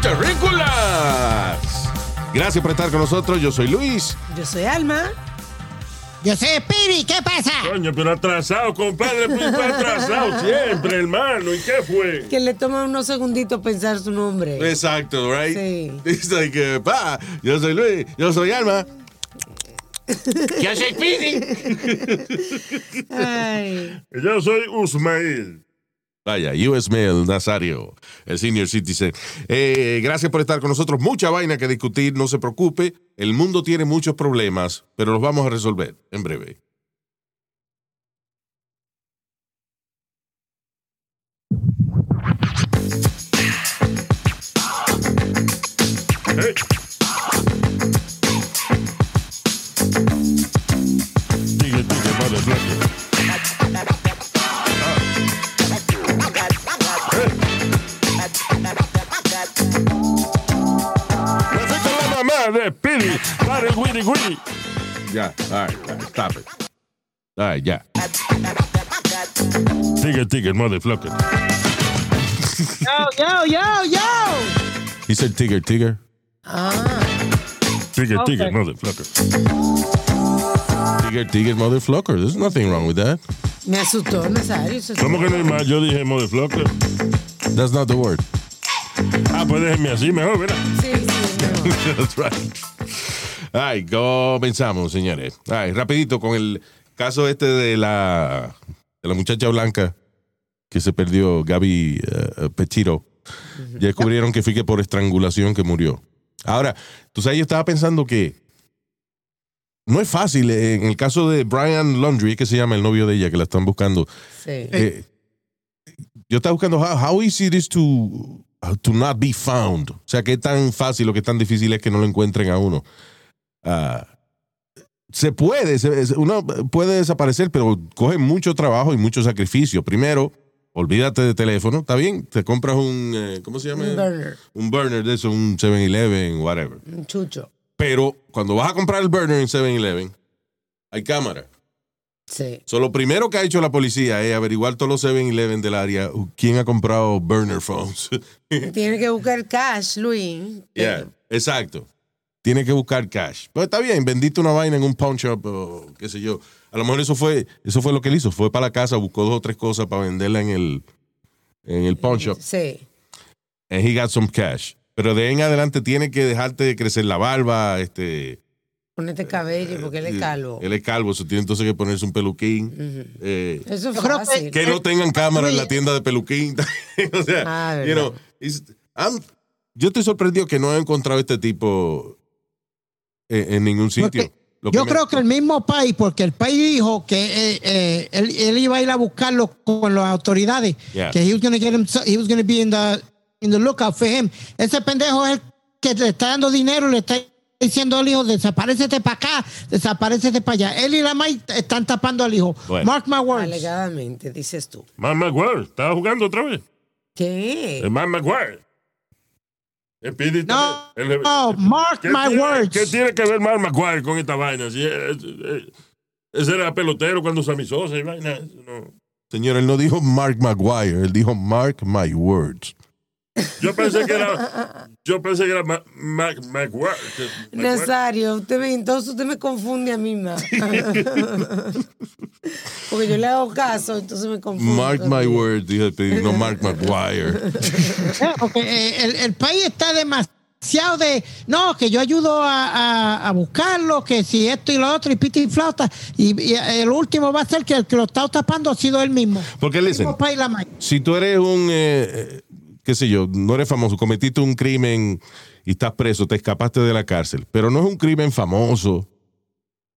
Terrícolas. Gracias por estar con nosotros. Yo soy Luis. Yo soy Alma. Yo soy Piri, ¿qué pasa? Coño, pero atrasado, compadre, atrasado siempre, hermano. ¿Y qué fue? Que le toma unos segunditos pensar su nombre. Exacto, right? Sí. It's like, uh, pa, yo soy Luis, yo soy Alma. yo soy Pidi. Ay. Yo soy Usmail. Vaya, US Mail Nazario, el senior citizen. Eh, gracias por estar con nosotros. Mucha vaina que discutir, no se preocupe. El mundo tiene muchos problemas, pero los vamos a resolver en breve. De Pidi para el Willy Willy. Ya, all right, all right, stop it. All right, ya. Tigre, tigre, motherfucker. Yo, yo, yo, yo. He said Tigger, Tigger. Tigre, tigre, Okay. motherfucker. Tigger, Tigger, motherfucker. There's nothing wrong with that. Me asustó, Nazario. eso ¿Cómo que no hay más? Yo dije motherfucker. That's not the word. Ah, pues déjeme así mejor, ¿verdad? Sí, sí, no. That's right. Ay, comenzamos, señores. Ay, rapidito con el caso este de la, de la muchacha blanca que se perdió, Gaby eh, Petito. Ya descubrieron que fue que por estrangulación que murió. Ahora, tú sabes, yo estaba pensando que no es fácil. eh, En el caso de Brian Laundrie, que se llama el novio de ella, que la están buscando. Sí. eh, yo estaba buscando how, how easy it is to, to not be found. O sea, qué tan fácil o qué tan difícil es que no lo encuentren a uno. Ah, se puede, se- uno puede desaparecer, pero coge mucho trabajo y mucho sacrificio. Primero, olvídate de teléfono, ¿está bien? Te compras un, eh, ¿cómo se llama? Un burner, Un burner de eso, un 7-Eleven, whatever. un chucho. Pero cuando vas a comprar el burner en 7-Eleven, hay cámara. Sí. So, lo primero que ha hecho la policía es averiguar todos los 7-Eleven del área uh, quién ha comprado burner phones. Tiene que buscar cash, Luis. Yeah, exacto. Tiene que buscar cash. Pues está bien, vendiste una vaina en un pawn shop o qué sé yo. A lo mejor eso fue, eso fue lo que él hizo. Fue para la casa, buscó dos o tres cosas para venderla en el, en el pawn shop. Sí. And he got some cash. Pero de ahí en adelante tiene que dejarte de crecer la barba, este, Ponete cabello porque él es calvo. Él es calvo, eso tiene entonces que ponerse un peluquín. Eh, Eso es creo que- fácil. que no tengan cámara en la tienda de peluquín. o sea, Ah, you know, verdad. it's- I'm- yo estoy sorprendido que no he encontrado este tipo en, en ningún sitio. Porque Yo me- creo que el mismo país, porque el país dijo que eh, eh, él, él iba a ir a buscarlo con las autoridades, Yeah. que he was gonna get him, he was gonna be in the, in the lookout for him. Ese pendejo es el que le está dando dinero, le está diciendo al hijo, desaparecete para acá, desaparecete para allá. Él y la May están tapando al hijo. Bueno. Mark my words. Alegadamente, dices tú. Mark McGuire, ¿estaba jugando otra vez? ¿Qué? El Mark McGuire. El Pidi No. El- no, mark ¿Qué my tiene- words. ¿Qué tiene que ver Mark McGuire con esta vaina? Si es- es- ese era pelotero cuando Sammy Sosa y vaina. no. Señor, él no dijo Mark Maguire, él dijo Mark My Words. Yo pensé que era. Yo pensé que era Ma- Mac- McGuire. que- McGuire. Nazario, usted me, entonces usted me confunde a mí más. Porque yo le hago caso, entonces me confundo. Mark My. Words, dijo el no Mark Maguire. Eh, Porque eh, el, el país está demasiado de, no, que yo ayudo a, a- a buscarlo, que si esto y lo otro, y piti y flauta. Y, y el último va a ser que el que lo está tapando ha sido él mismo. Porque, listen, si tú eres un, eh, qué sé yo, no eres famoso, cometiste un crimen y estás preso, te escapaste de la cárcel, pero no es un crimen famoso,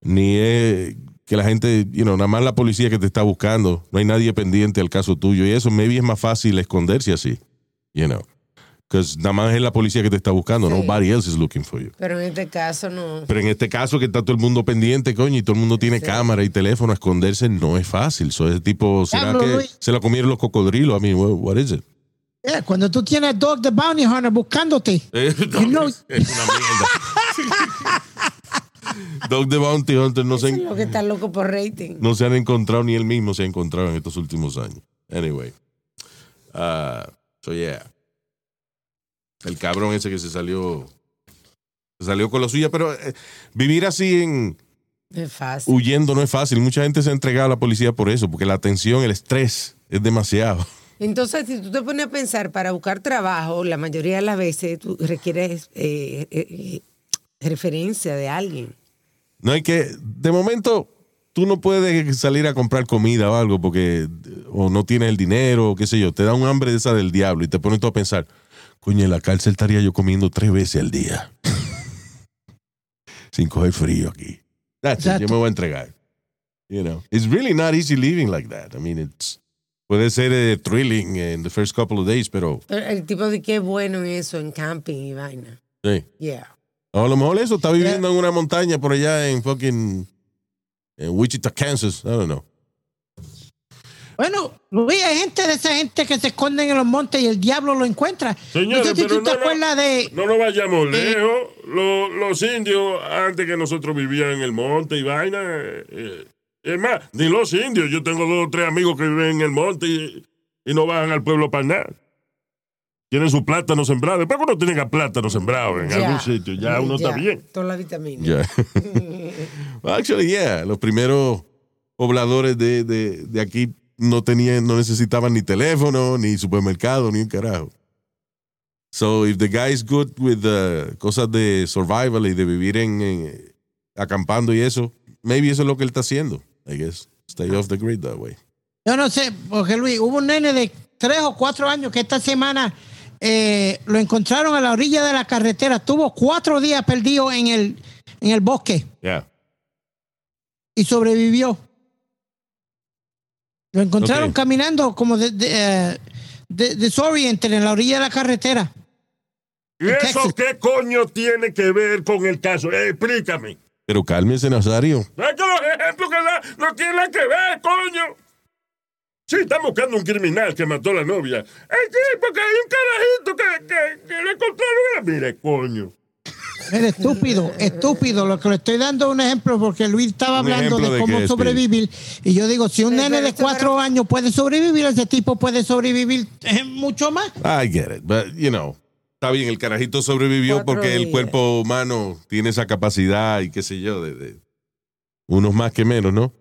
ni es que la gente, you know, nada más la policía que te está buscando, no hay nadie pendiente al caso tuyo y eso, maybe es más fácil esconderse así, you know. Because nada más es la policía que te está buscando. Sí. Nobody else is looking for you. Pero en este caso no. Pero en este caso que está todo el mundo pendiente, coño, y todo el mundo tiene Sí. cámara y teléfono, esconderse no es fácil. So, ese tipo, ¿será que Luis. se lo comieron los cocodrilos? I mean, what, what is it? Yeah, cuando tú tienes Dog the Bounty Hunter buscándote. Eh, You know- es una mierda. Dog the Bounty Hunter no se, es lo que está loco por rating. no se han encontrado, ni él mismo se ha encontrado en estos últimos años. Anyway. Uh, so, yeah. El cabrón ese que se salió. Se salió con la suya, pero eh, vivir así en. Es fácil. huyendo no es fácil. Mucha gente se ha entregado a la policía por eso, porque la tensión, el estrés es demasiado. Entonces, si tú te pones a pensar, para buscar trabajo, la mayoría de las veces tú requieres eh, eh, eh, referencia de alguien. No hay que, de momento, tú no puedes salir a comprar comida o algo porque o no tienes el dinero o qué sé yo. Te da un hambre de esa del diablo y te pones tú a pensar, coño, en la cárcel estaría yo comiendo tres veces al día. Sin coger frío aquí. That's it, Exacto. yo me voy a entregar. You know, it's really not easy living like that. I mean, it's puede ser eh, thrilling in the first couple of days, pero El, el tipo de que es bueno en eso, en camping y vaina. sí. Yeah. O a lo mejor eso está viviendo en una montaña por allá en fucking en Wichita, Kansas. I don't know. Bueno, Luis, hay gente de esa gente que se esconden en los montes y el diablo lo encuentra. Señores, no sé si pero tú te no, no. de. No vayamos lejos. Los, los indios, antes que nosotros vivían en el monte y vaina. eh, es más, ni los indios. Yo tengo dos o tres amigos que viven en el monte y, y no bajan al pueblo para nada. Tienen su plátano sembrado. Después uno tenga plátano sembrado en Ya. algún sitio, ya uno está bien. Toda la vitamina. Yeah. Actually, yeah. Los primeros pobladores de, de, de aquí no tenían, no necesitaban ni teléfono, ni supermercado, ni un carajo. So if the guy is good with uh, cosas de survival y de vivir en, en- acampando y eso, maybe eso es lo que él está haciendo. I guess. Stay off the grid that way. Yo no sé, porque Luis, hubo un nene de tres o cuatro años que esta semana eh, lo encontraron a la orilla de la carretera. Tuvo cuatro días perdido en el, en el bosque Yeah. y sobrevivió. Lo encontraron caminando como de, de, eh, de- desoriented en la orilla de la carretera. ¿Y eso Texas. qué coño tiene que ver con el caso? Eh, explícame. Pero cálmese, Nazario. Es que los ejemplos que da no tienen que ver, coño. Sí, están buscando un criminal que mató a la novia. Eh, sí, porque hay un carajito que, que, que lo encontraron. Mire, coño. Mira, estúpido, estúpido. Lo que le estoy dando es un ejemplo porque Luis estaba hablando de de cómo qué, sobrevivir. Y yo digo, si un nene de cuatro años puede sobrevivir, ese tipo puede sobrevivir mucho más. I get it, but you know, está bien, el carajito sobrevivió Cuatro porque el cuerpo humano tiene esa capacidad y qué sé yo, de, de- unos más que menos, ¿no?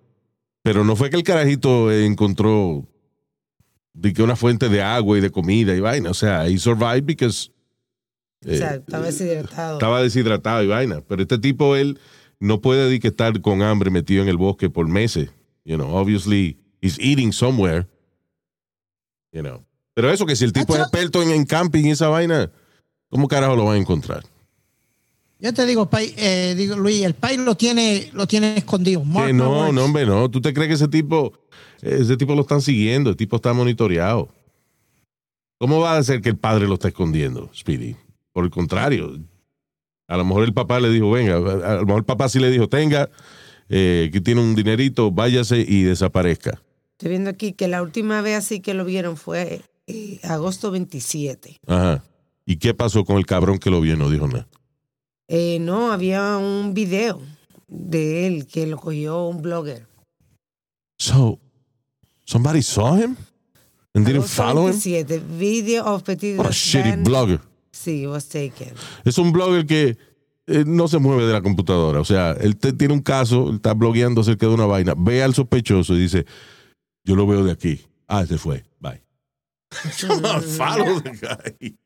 Pero no fue que el carajito eh, encontró de que una fuente de agua y de comida y vaina, o sea, he survived because O sea, estaba deshidratado. estaba deshidratado y vaina, pero este tipo él no puede de que estar con hambre metido en el bosque por meses, you know, obviously he's eating somewhere, you know. Pero eso que si el tipo es That's experto en, en camping y esa vaina, ¿cómo carajo lo van a encontrar? Yo te digo, pai- eh, digo Luis, el país lo tiene, lo tiene escondido. Mark Que no, no, hombre, no. ¿Tú te crees que ese tipo, ese tipo lo están siguiendo? El tipo está monitoreado. ¿Cómo va a ser que el padre lo está escondiendo, Speedy? Por el contrario. A lo mejor el papá le dijo, venga, a lo mejor el papá sí le dijo, tenga, eh, que tiene un dinerito, váyase y desaparezca. Estoy viendo aquí que la última vez así que lo vieron fue eh, agosto 27. Ajá. ¿Y qué pasó con el cabrón que lo vio? y No dijo nada. Eh, no, había un video de él que lo cogió un blogger. So, somebody saw him and didn't follow him? 27, video of Petit What a shitty blogger. Sí, was taken. Es un blogger que eh, no se mueve de la computadora. O sea, él te- tiene un caso, él está blogueando acerca de una vaina, ve al sospechoso y dice, yo lo veo de aquí. Ah, se fue. Bye. Come on, follow the guy.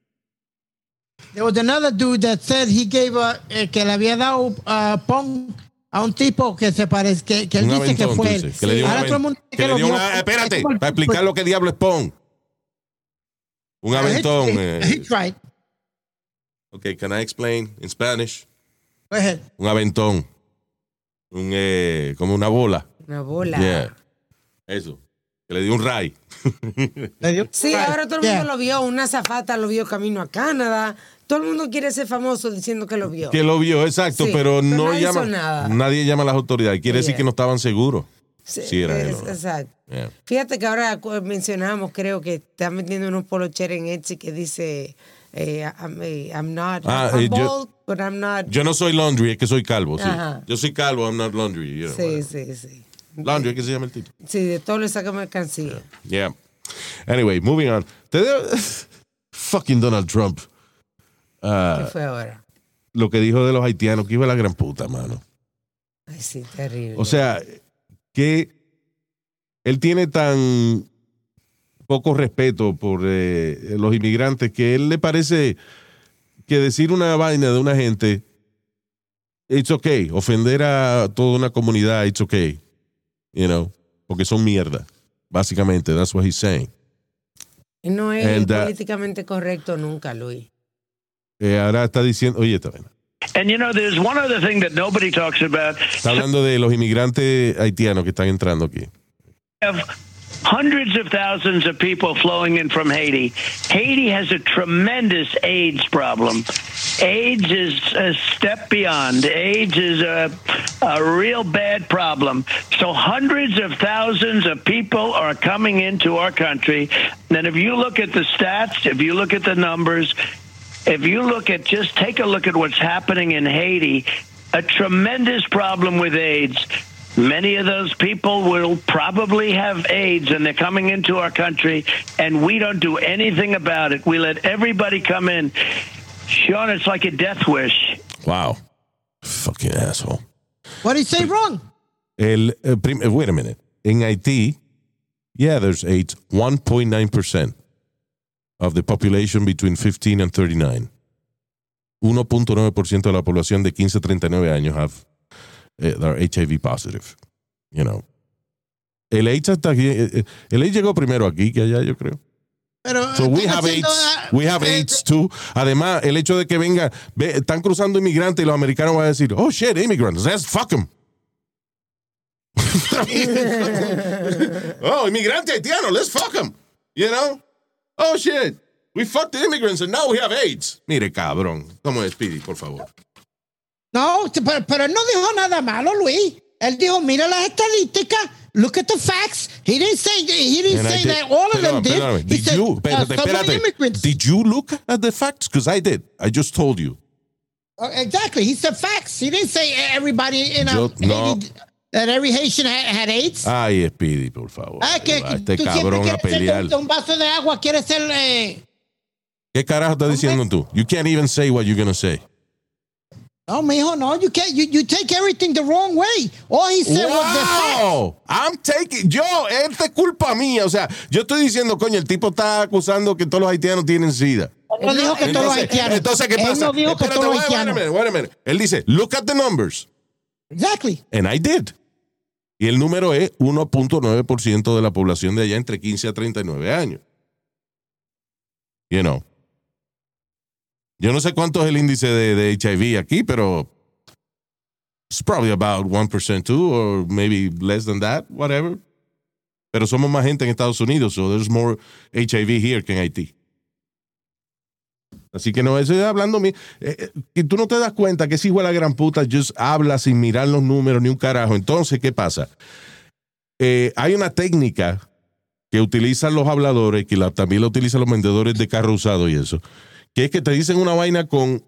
There was another dude that said he gave a, eh, que le había dado uh, pong a un tipo que se parece, que, que él Un dice que fue él. que le dio un Ahora todo el mundo Que le dio una- espérate, para explicar lo que diablo es pong. Un aventón. He, eh, he tried. ok, can I explain in Spanish? Go ahead. Un aventón. Un, eh, como una bola. Una bola. Yeah. Eso. Que le dio un ray. Le dio- Sí, ahora todo el Yeah. mundo lo vio. Una zafata lo vio camino a Canadá. Todo el mundo quiere ser famoso diciendo que lo vio. Que lo vio, exacto, Sí, pero pero no nadie hizo llama. nada. Nadie llama a las autoridades. Quiere decir que no estaban seguros. Sí, Sí, era él, es- ¿no? Exacto. Yeah. Fíjate que ahora mencionamos, creo que están vendiendo unos polocheres en Etsy que dice, eh, I'm, I'm not, Ah, I'm eh, yo- but I'm not. Yo no soy laundry, es que soy calvo. Sí. Yo soy calvo, I'm not laundry. you know, sí, whatever. sí, sí. Laundry, que se llama el tipo. Sí, de todo le saca mercancía. Yeah. Anyway, moving on. Fucking Donald Trump. Ah, ¿Qué fue ahora? lo que dijo de los haitianos, que iba a la gran puta, mano. Ay, sí, terrible. O sea, que él tiene tan poco respeto por eh, los inmigrantes que él le parece que decir una vaina de una gente, it's okay. Ofender a toda una comunidad, it's okay. You know, porque son mierda. Básicamente, that's what he's saying. no es and, uh, políticamente correcto nunca, Luis. Eh, ahora está diciendo, oye, esta vaina. And you know, there's one other thing that nobody talks about. Está hablando de los inmigrantes haitianos que están entrando aquí. have hundreds of thousands of people flowing in from Haiti. Haiti has a tremendous AIDS problem. AIDS is a step beyond. AIDS is a, a real bad problem. So hundreds of thousands of people are coming into our country. And if you look at the stats, if you look at the numbers, if you look at just take a look at what's happening in Haiti, a tremendous problem with AIDS. Many of those people will probably have AIDS and they're coming into our country and we don't do anything about it. We let everybody come in. Sean, it's like a death wish. Wow. Fucking asshole. What did he say wrong? El, eh, eh, wait a minute. En Haití, yeah, there's AIDS. 1.9% of the population between 15 and 39. 1.9% de la población de 15 a 39 años have, eh, are HIV positive. You know. El AIDS, hasta aquí, el AIDS llegó primero aquí que allá, yo creo. Pero So we están have haciendo, AIDS. ah, We have eh, AIDS too. Además, el hecho de que venga, ve, están cruzando inmigrantes y los americanos van a decir, oh shit, immigrants, let's fuck them. oh, inmigrante haitiano, let's fuck them. You know? Oh shit, we fucked the immigrants and now we have AIDS. Mire, cabrón. ¿Cómo es, Speedy, por favor? No, pero, pero no dijo nada malo, Luis. Él dijo, mira las estadísticas, look at the facts. He didn't say, he didn't And say did- that all of them did. perdóname. He Did said, you, uh, espérate, espérate. Did you look at the facts? Because I did. I just told you. Uh, exactly. He said facts. He didn't say everybody in Yo- a, no. Haiti, that every Haitian had, had AIDS. Ay, Speedy, por favor. Ah, que Va este tú cabrón a ser pelear. un vaso de agua, quieres ser... Eh, ¿Qué carajo estás diciendo tú? You can't even say what you're gonna say. No, mijo, no. You can't. You, you take everything the wrong way. All he said was the facts. Wow, I'm taking, yo, esta es culpa mía. O sea, yo estoy diciendo, coño, el tipo está acusando que todos los haitianos tienen SIDA. Él no dijo que todos los Entonces, haitianos. entonces, ¿qué Él pasa? no dijo que Espérate, todos los wait, wait a minute, wait a minute. Él dice, look at the numbers. Exactly. And I did. Y el número es 1.9% de la población de allá entre 15 a 39 años. You know. Yo no sé cuánto es el índice de, de HIV aquí, pero it's probably about 1% too, or maybe less than that, whatever. Pero somos más gente en Estados Unidos, so there's more HIV here que en Haití. Así que no, eso es hablando eh, eh, y tú no te das cuenta que ese hijo de la gran puta just habla sin mirar los números ni un carajo. Entonces, ¿qué pasa? Eh, hay una técnica que utilizan los habladores, que también la utilizan los vendedores de carro usado y eso, que es que te dicen una vaina con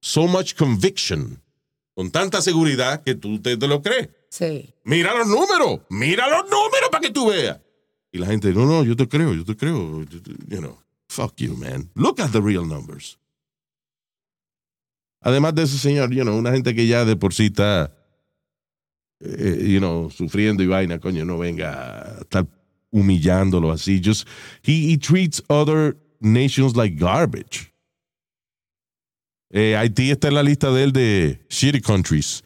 so much conviction, con tanta seguridad que tú te, te lo crees. Sí. Mira los números, mira los números para que tú veas. Y la gente, no, no, yo te creo, yo te creo. You know, fuck you, man. Look at the real numbers. Además de ese señor, you know, una gente que ya de por sí está, eh, you know, sufriendo y vaina, coño, no venga a estar humillándolo así. Just, he, he treats other nations like garbage. Eh, Haití está en la lista de él de shitty countries.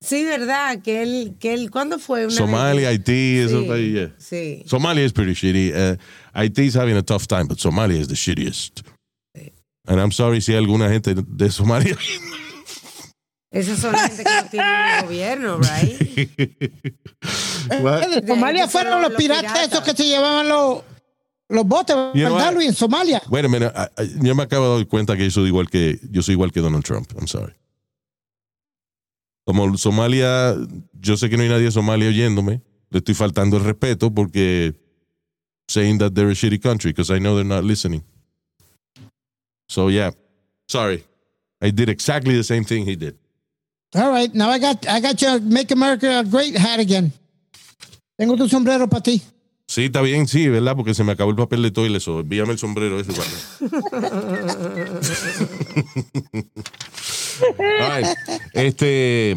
Sí, verdad, que él, que él, ¿cuándo fue? Una Somalia, vez? Haití, esos Sí, países. sí. Somalia is pretty shitty. Uh, Haiti's having a tough time, but Somalia is the shittiest. And I'm sorry si hay alguna gente de Somalia. Esas son gente que no tiene gobierno, right? De Somalia fueron los los piratas, piratas. esos que se llevaban los, los botes, You ¿verdad? Luis? En Somalia. Wait a minute. I- I- yo me acabo de dar cuenta que yo soy igual que yo soy igual que Donald Trump. I'm sorry. Como Somalia, yo sé que no hay nadie de Somalia oyéndome. Le estoy faltando el respeto porque saying that they're a shitty country because I know they're not listening. So yeah, sorry. I did exactly the same thing he did. All right, now I got, I got your Make America Great hat again. Tengo tu sombrero para ti. Sí, está bien, sí, ¿verdad? Porque se me acabó el papel de toilet, so envíame el sombrero ese. right. Este.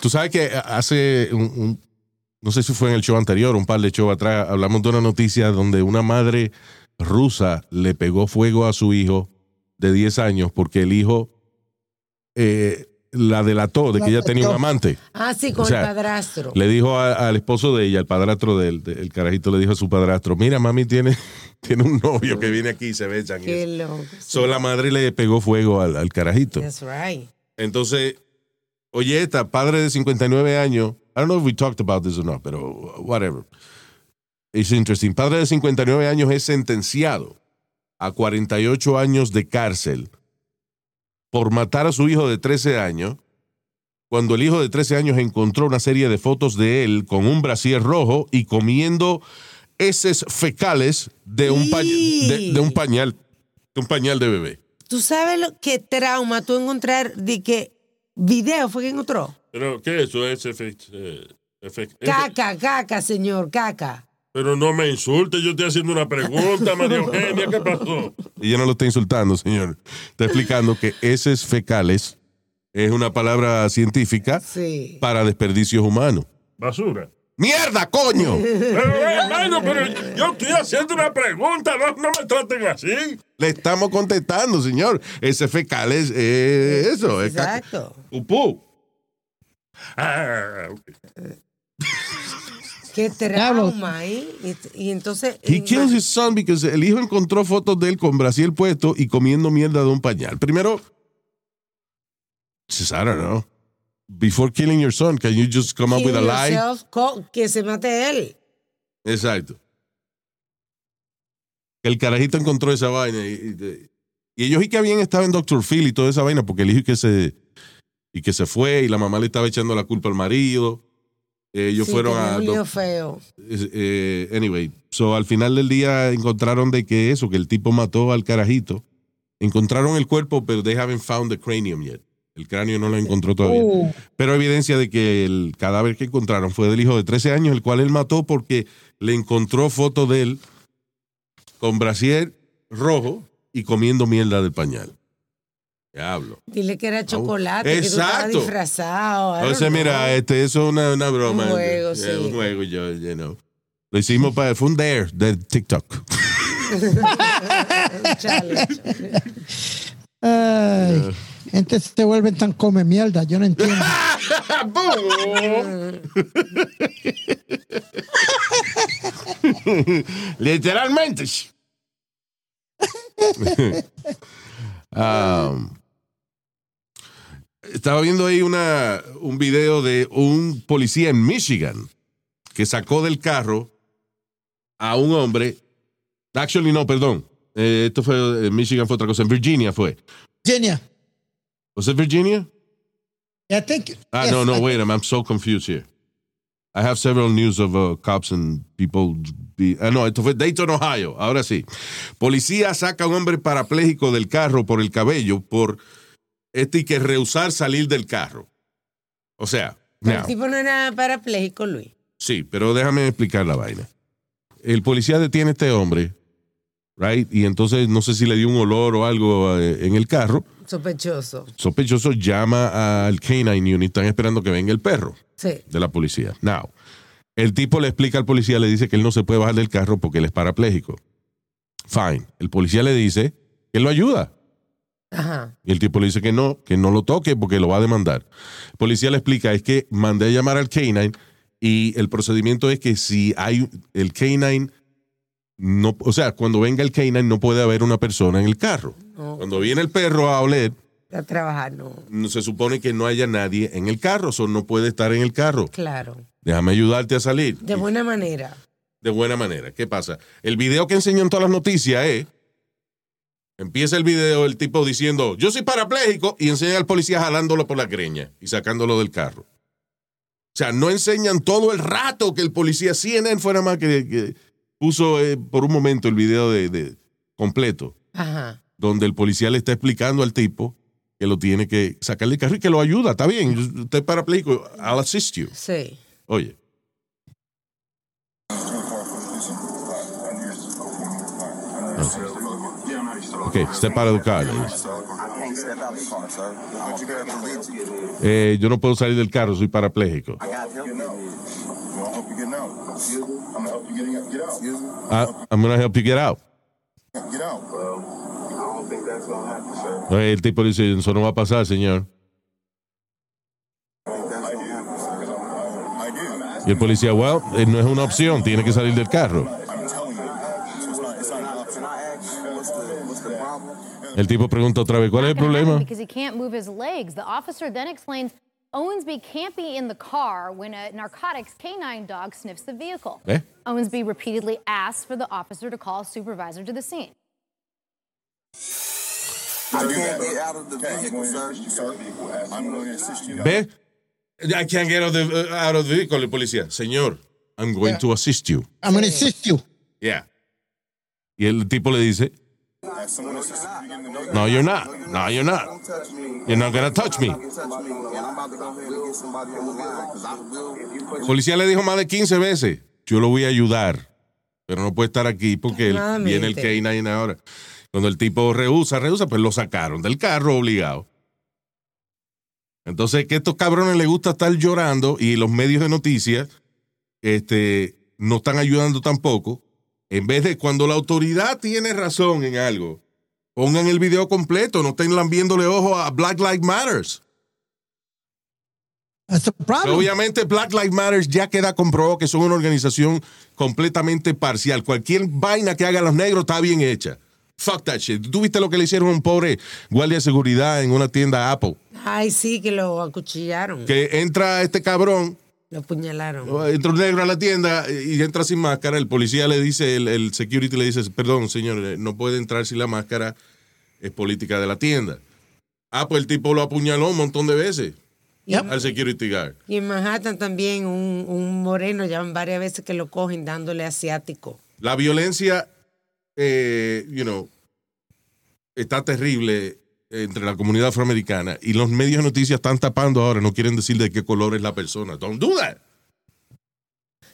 Tú sabes que hace un, un- no sé si fue en el show anterior, un par de shows atrás, hablamos de una noticia donde una madre rusa le pegó fuego a su hijo de 10 años porque el hijo eh, la delató de que La ella tenía un amante. Ah, sí, con O sea, el padrastro. Le dijo a- al esposo de ella, al padrastro del el carajito, le dijo a su padrastro, mira, mami tiene, tiene un novio que viene aquí y se y Qué eso". loco. So, la madre le pegó fuego al, al carajito. That's right. Entonces, oye, esta padre de 59 años, I don't know if we talked about this or not, pero whatever. It's interesting. Padre de 59 años es sentenciado a 48 años de cárcel por matar a su hijo de 13 años cuando el hijo de 13 años encontró una serie de fotos de él con un brasier rojo y comiendo heces fecales de un, pa- de, de un pañal de un pañal de bebé. ¿Tú sabes lo que trauma tú encontrar de que video fue que encontró? Pero, ¿qué es eso? Es efecto. eh, efect- efe- Caca, caca, señor, caca. Pero no me insulte, yo estoy haciendo una pregunta, María Eugenia, ¿qué pasó? Ella no lo está insultando, señor. Está explicando que heces fecales es una palabra científica Sí. para desperdicios humanos. Basura. ¡Mierda, coño! Pero, eh, hermano, pero yo estoy haciendo una pregunta, no, no me traten así. Le estamos contestando, señor. Heces fecales es eso. Es caca. Exacto. Pupú. Ah, ok. Qué trauma, ¿eh? Y, y entonces. He y kills his son because el hijo encontró fotos de él con Brasil puesto y comiendo mierda de un pañal. Primero, just, I don't know. Before killing your son, can you just come up with a lie? que se mate él. Exacto. El carajito encontró esa vaina y, y- y ellos y que habían estado en Dr. Phil y toda esa vaina porque el hijo y que se y que se fue y la mamá le estaba echando la culpa al marido. Ellos Sí, fueron a un lío feo. eh, anyway, so al final del día encontraron de que eso, que el tipo mató al carajito. Encontraron el cuerpo, pero they haven't found the cranium yet. El cráneo no lo encontró todavía. Uh, Pero evidencia de que el cadáver que encontraron fue del hijo de 13 años, el cual él mató porque le encontró foto de él con brasier rojo y comiendo mierda del pañal. Diablo. Dile que era chocolate, que tú estabas Exacto. disfrazado. I Entonces, mira, este, eso es una, una broma. Un juego, Eh, sí. Un juego, yo, you know. Lo hicimos para, fue un dare de TikTok. Chale. ay, gente se vuelven tan come mierda, yo no entiendo. Literalmente. Um, estaba viendo ahí una, un video de un policía en Michigan que sacó del carro a un hombre. Actually, no, perdón. Eh, esto fue en Michigan, fue otra cosa. En Virginia fue. Virginia, ¿Was it Virginia? I think. Ah, yes, no, no, I- wait minute. I'm so confused here. I have several news of uh, cops and people. Be, ah, no, esto fue Dayton, Ohio. Ahora sí. Policía saca a un hombre parapléjico del carro por el cabello por este y que rehusar salir del carro. O sea, El tipo no era parapléjico, Luis. sí, pero déjame explicar la vaina. El policía detiene a este hombre, right? Y entonces no sé si le dio un olor o algo eh, en el carro. Sospechoso. Sospechoso llama al canine unit, están esperando que venga el perro. Sí. de la policía. Now, el tipo le explica al policía, le dice que él no se puede bajar del carro porque él es parapléjico. Fine. El policía le dice que él lo ayuda. Ajá. Y el tipo le dice que no, que no lo toque porque lo va a demandar. El policía le explica, es que mandé a llamar al canine y el procedimiento es que si hay el canine, no, o sea, cuando venga el canine no puede haber una persona en el carro. No. Cuando viene el perro a oler, A trabajar, no. Se supone que no haya nadie en el carro, o no puede estar en el carro. Claro. Déjame ayudarte a salir. De buena manera. de buena manera. ¿Qué pasa? El video que enseñan todas las noticias es. Empieza el video el tipo diciendo, yo soy parapléjico, y enseña al policía jalándolo por la greña y sacándolo del carro. O sea, no enseñan todo el rato que el policía CNN fuera más que, que puso eh, por un momento el video de, de- completo, Ajá. donde el policía le está explicando al tipo que lo tiene que sacar del carro y que lo ayuda. Está bien, usted es parapléjico, I'll assist you. Sí. Oye. Ok, step out of the car. Eh, yo no puedo salir del carro, soy parapléjico. Ah, I'm gonna help you get out. Eh, El tipo dice, eso no va a pasar, señor. Y el policía, well, eh, no es una opción, tiene que salir del carro. El tipo pregunta otra vez, ¿cuál es el problema? Because he can't move his legs. The officer then explains Owensby can't be in the car when a narcotics canine dog sniffs the vehicle. ¿Eh? Owensby repeatedly asks for the officer to call a supervisor to the scene. I can't get out of the vehicle, sir. I'm going to assist you. ¿Ve? I can't get out of the, uh, out of the vehicle, el policía. Señor, I'm going to assist you. I'm going to assist you. Yeah. Y el tipo le dice, no, you're not. No, you're not. You're not gonna touch me. El policía le dijo más de 15 veces, yo lo voy a ayudar, pero no puede estar aquí porque él- viene el Extremadamente. K9 ahora. Cuando el tipo rehúsa, rehúsa, pues lo sacaron del carro obligado. Entonces, que a estos cabrones les gusta estar llorando y los medios de noticias este, no están ayudando tampoco. En vez de cuando la autoridad tiene razón en algo, pongan el video completo, no estén lambiéndole ojo a Black Lives Matters. That's the problem. Obviamente Black Lives Matter ya queda comprobado que son una organización completamente parcial. Cualquier vaina que hagan los negros está bien hecha. Fuck that shit. ¿Tú viste lo que le hicieron a un pobre guardia de seguridad en una tienda Apple? Ay, sí, que lo acuchillaron. Que entra este cabrón, Lo apuñalaron. entra un negro a la tienda y entra sin máscara. El policía le dice, el, el security le dice, perdón, señor, eh, no puede entrar sin la máscara. Es política de la tienda. Ah, pues el tipo lo apuñaló un montón de veces Yep. al security guard. Y en Manhattan también un, un moreno, ya varias veces que lo cogen dándole asiático. la violencia, eh, you know, está terrible entre la comunidad afroamericana y los medios de noticias están tapando ahora, no quieren decir de qué color es la persona. Don't do that.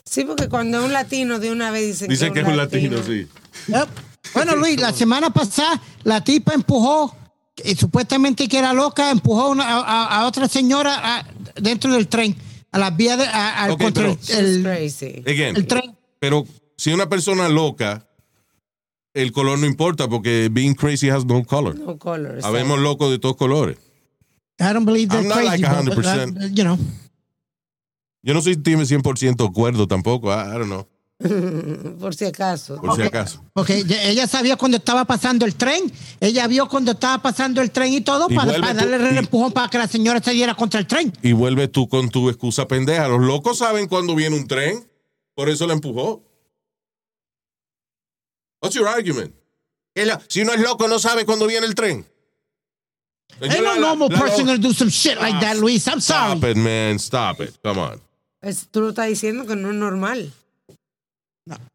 Sí, porque cuando es un latino de una vez dicen, Dicen que es un latino, sí. Yep. Bueno, Luis, la semana pasada la tipa empujó, y supuestamente que era loca, empujó una- a, otra señora a- dentro del tren, a las vías de, a- al Ok, contra pero- el, el- crazy. Again, el tren. pero si una persona loca, el color no importa porque being crazy has no color. No color. Habemos locos de todos colores. I don't believe they're I'm not crazy, like but, 100%. uh, you know. Yo no soy team 100% cuerdo tampoco, I, I don't know, Por si acaso. por si acaso. Porque ella- ella sabía cuando estaba pasando el tren, ella vio cuando estaba pasando el tren y todo Y para, para tú- darle el y- empujón para que la señora se diera contra el tren. Y vuelves tú con tu excusa pendeja. Los locos saben cuando viene un tren, por eso la empujó. What's your argument? La- Si uno es loco, no sabe cuando viene el tren. Ain't no normal person gonna do some shit like that, Luis. I'm sorry. Stop it, man. Stop it. Come on. Es- tú lo estás diciendo que no es normal.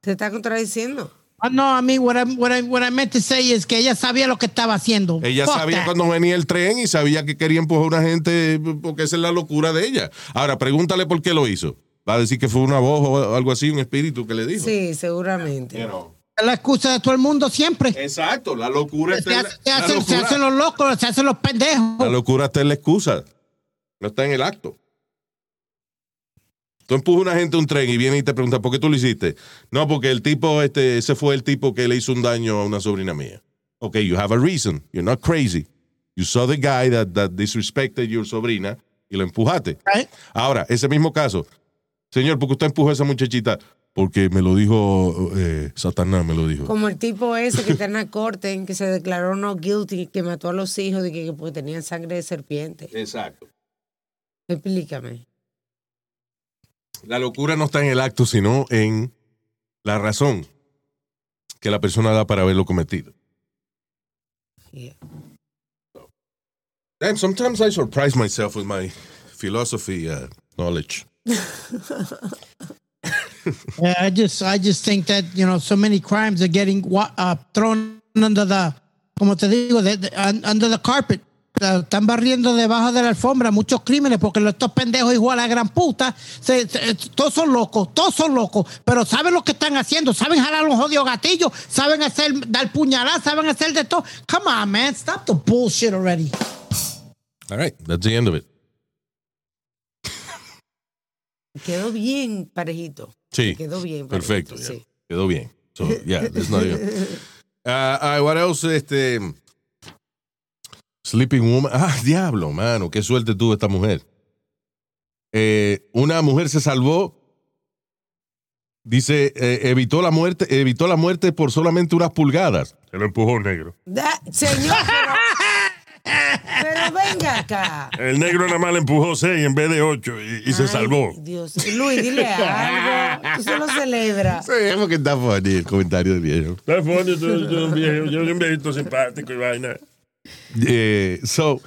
Te está contradiciendo. Uh, no, I mean, what I, what, I, what I meant to say is que ella sabía lo que estaba haciendo. Ella Fuck sabía that. cuando venía el tren y sabía que quería empujar a una gente porque esa es la locura de ella. Ahora, pregúntale por qué lo hizo. Va a decir que fue una voz o algo así, un espíritu que le dijo. Sí, seguramente. You know. Es la excusa de todo el mundo siempre. Exacto, la locura Se, la, se la se hacen los locos, se hacen los pendejos. La locura está en la excusa. No está en el acto. Tú empujas a una gente a un tren y viene y te pregunta, ¿por qué tú lo hiciste? No, porque el tipo, este, ese fue el tipo que le hizo un daño a una sobrina mía. Ok, you have a reason. You're not crazy. You saw the guy that, that disrespected your sobrina y lo empujaste. Right? Ahora, ese mismo caso. Señor, porque usted empujó a esa muchachita? Porque me lo dijo eh, Satanás, me lo dijo. Como el tipo ese que está en la corte, en que se declaró no guilty, que mató a los hijos de que, que porque tenían sangre de serpiente. Exacto. Explícame. La locura no está en el acto, sino en la razón que la persona da para haberlo cometido. Yeah. Damn, sometimes I surprise myself with my philosophy uh, knowledge. Yeah, I just, I just think that you know, so many crimes are getting uh, thrown under the, como te digo, de- de- un- under the carpet. Uh, Están barriendo debajo de la alfombra muchos crímenes porque los- estos pendejos igual a la gran puta, se- se- todos son locos, todos son locos, pero saben lo que están haciendo, saben jalar un jodido gatillo, saben hacer, dar puñaladas, saben hacer de todo. Come on, man, stop the bullshit already. All right, that's the end of it. Quedó bien parejito. Sí. Quedó bien. Perfecto. parejito, yeah. sí. Quedó bien. So, yeah, there's not even- Uh, what else? Este, Sleeping Woman. Ah, diablo, mano. Qué suerte tuvo esta mujer. Eh, una mujer se salvó. Dice, eh, evitó la muerte, evitó la muerte por solamente unas pulgadas. Se lo empujó un negro. Da- señor, pero, pero venga acá. El negro nada más le empujó seis en vez de ocho y, y se salvó. Dios, Luis, dile algo. Tú se lo celebras. Sí, porque está funny el comentario del viejo. Está funny, tú- yo soy un viejo, yo soy un viejito simpático y vaina. Eh, so,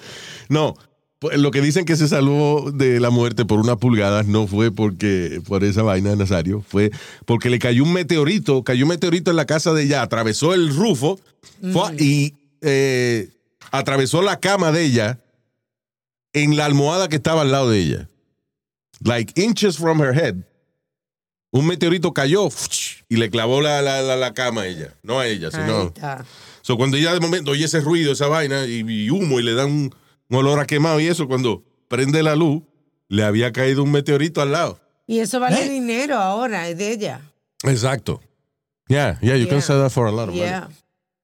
no, pues, lo que dicen que se salvó de la muerte por una pulgada no fue porque por esa vaina de Nazario, fue porque le cayó un meteorito, cayó un meteorito en la casa de ella, atravesó el rufo fue- y eh, atravesó la cama de ella en la almohada que estaba al lado de ella. Like inches from her head. Un meteorito cayó y le clavó la, la, la, la cama a ella. No a ella, Ahí sino. So, cuando ella de momento oye ese ruido, esa vaina, y, y humo, y le da un, un olor a quemado, y eso, cuando prende la luz, le había caído un meteorito al lado. Y eso vale ¿Eh? dinero ahora, es de ella. Exacto. Yeah, yeah, you Yeah. can say that for a lot of money. Yeah.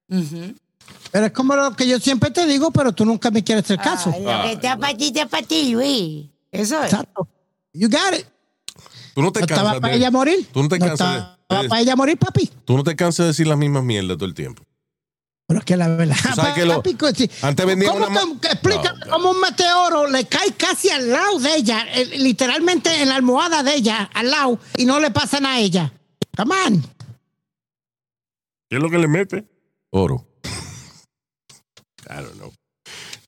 Ujú. Pero es como lo que yo siempre te digo, pero tú nunca me quieres hacer caso. Ay, lo que ti, está para ti, Luis. Eso es. Exacto. You got it. Tú no te ¿No estaba cansas para de, ella morir? Tú no te cansas estaba de- para ella morir, papi? tú no te cansas de decir las mismas mierdas todo el tiempo. Pero es que la verdad. sabes que lo- si- antes vendían ¿Cómo una te- ma- que explica No, cómo un meteoro le cae casi al lado de ella, eh, literalmente en la almohada de ella, al lado, y no le pasa nada a ella? Come on. ¿Qué es lo que le mete? Oro. I don't know.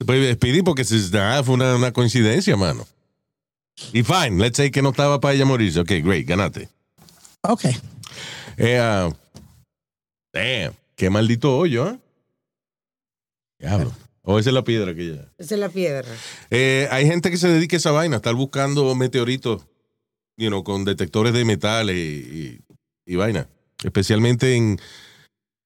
Pues despedí porque si- fue una, una coincidencia, mano. Y fine, let's say que no estaba para ella morirse. Ok, great, ganaste. Ok. Eh, ah, damn, qué maldito hoyo, ¿eh? Diablo. O esa es la piedra que ya. Esa es la piedra. Eh, hay gente que se dedica a esa vaina, a estar buscando meteoritos, you know, con detectores de metales y, y- y vaina. Especialmente en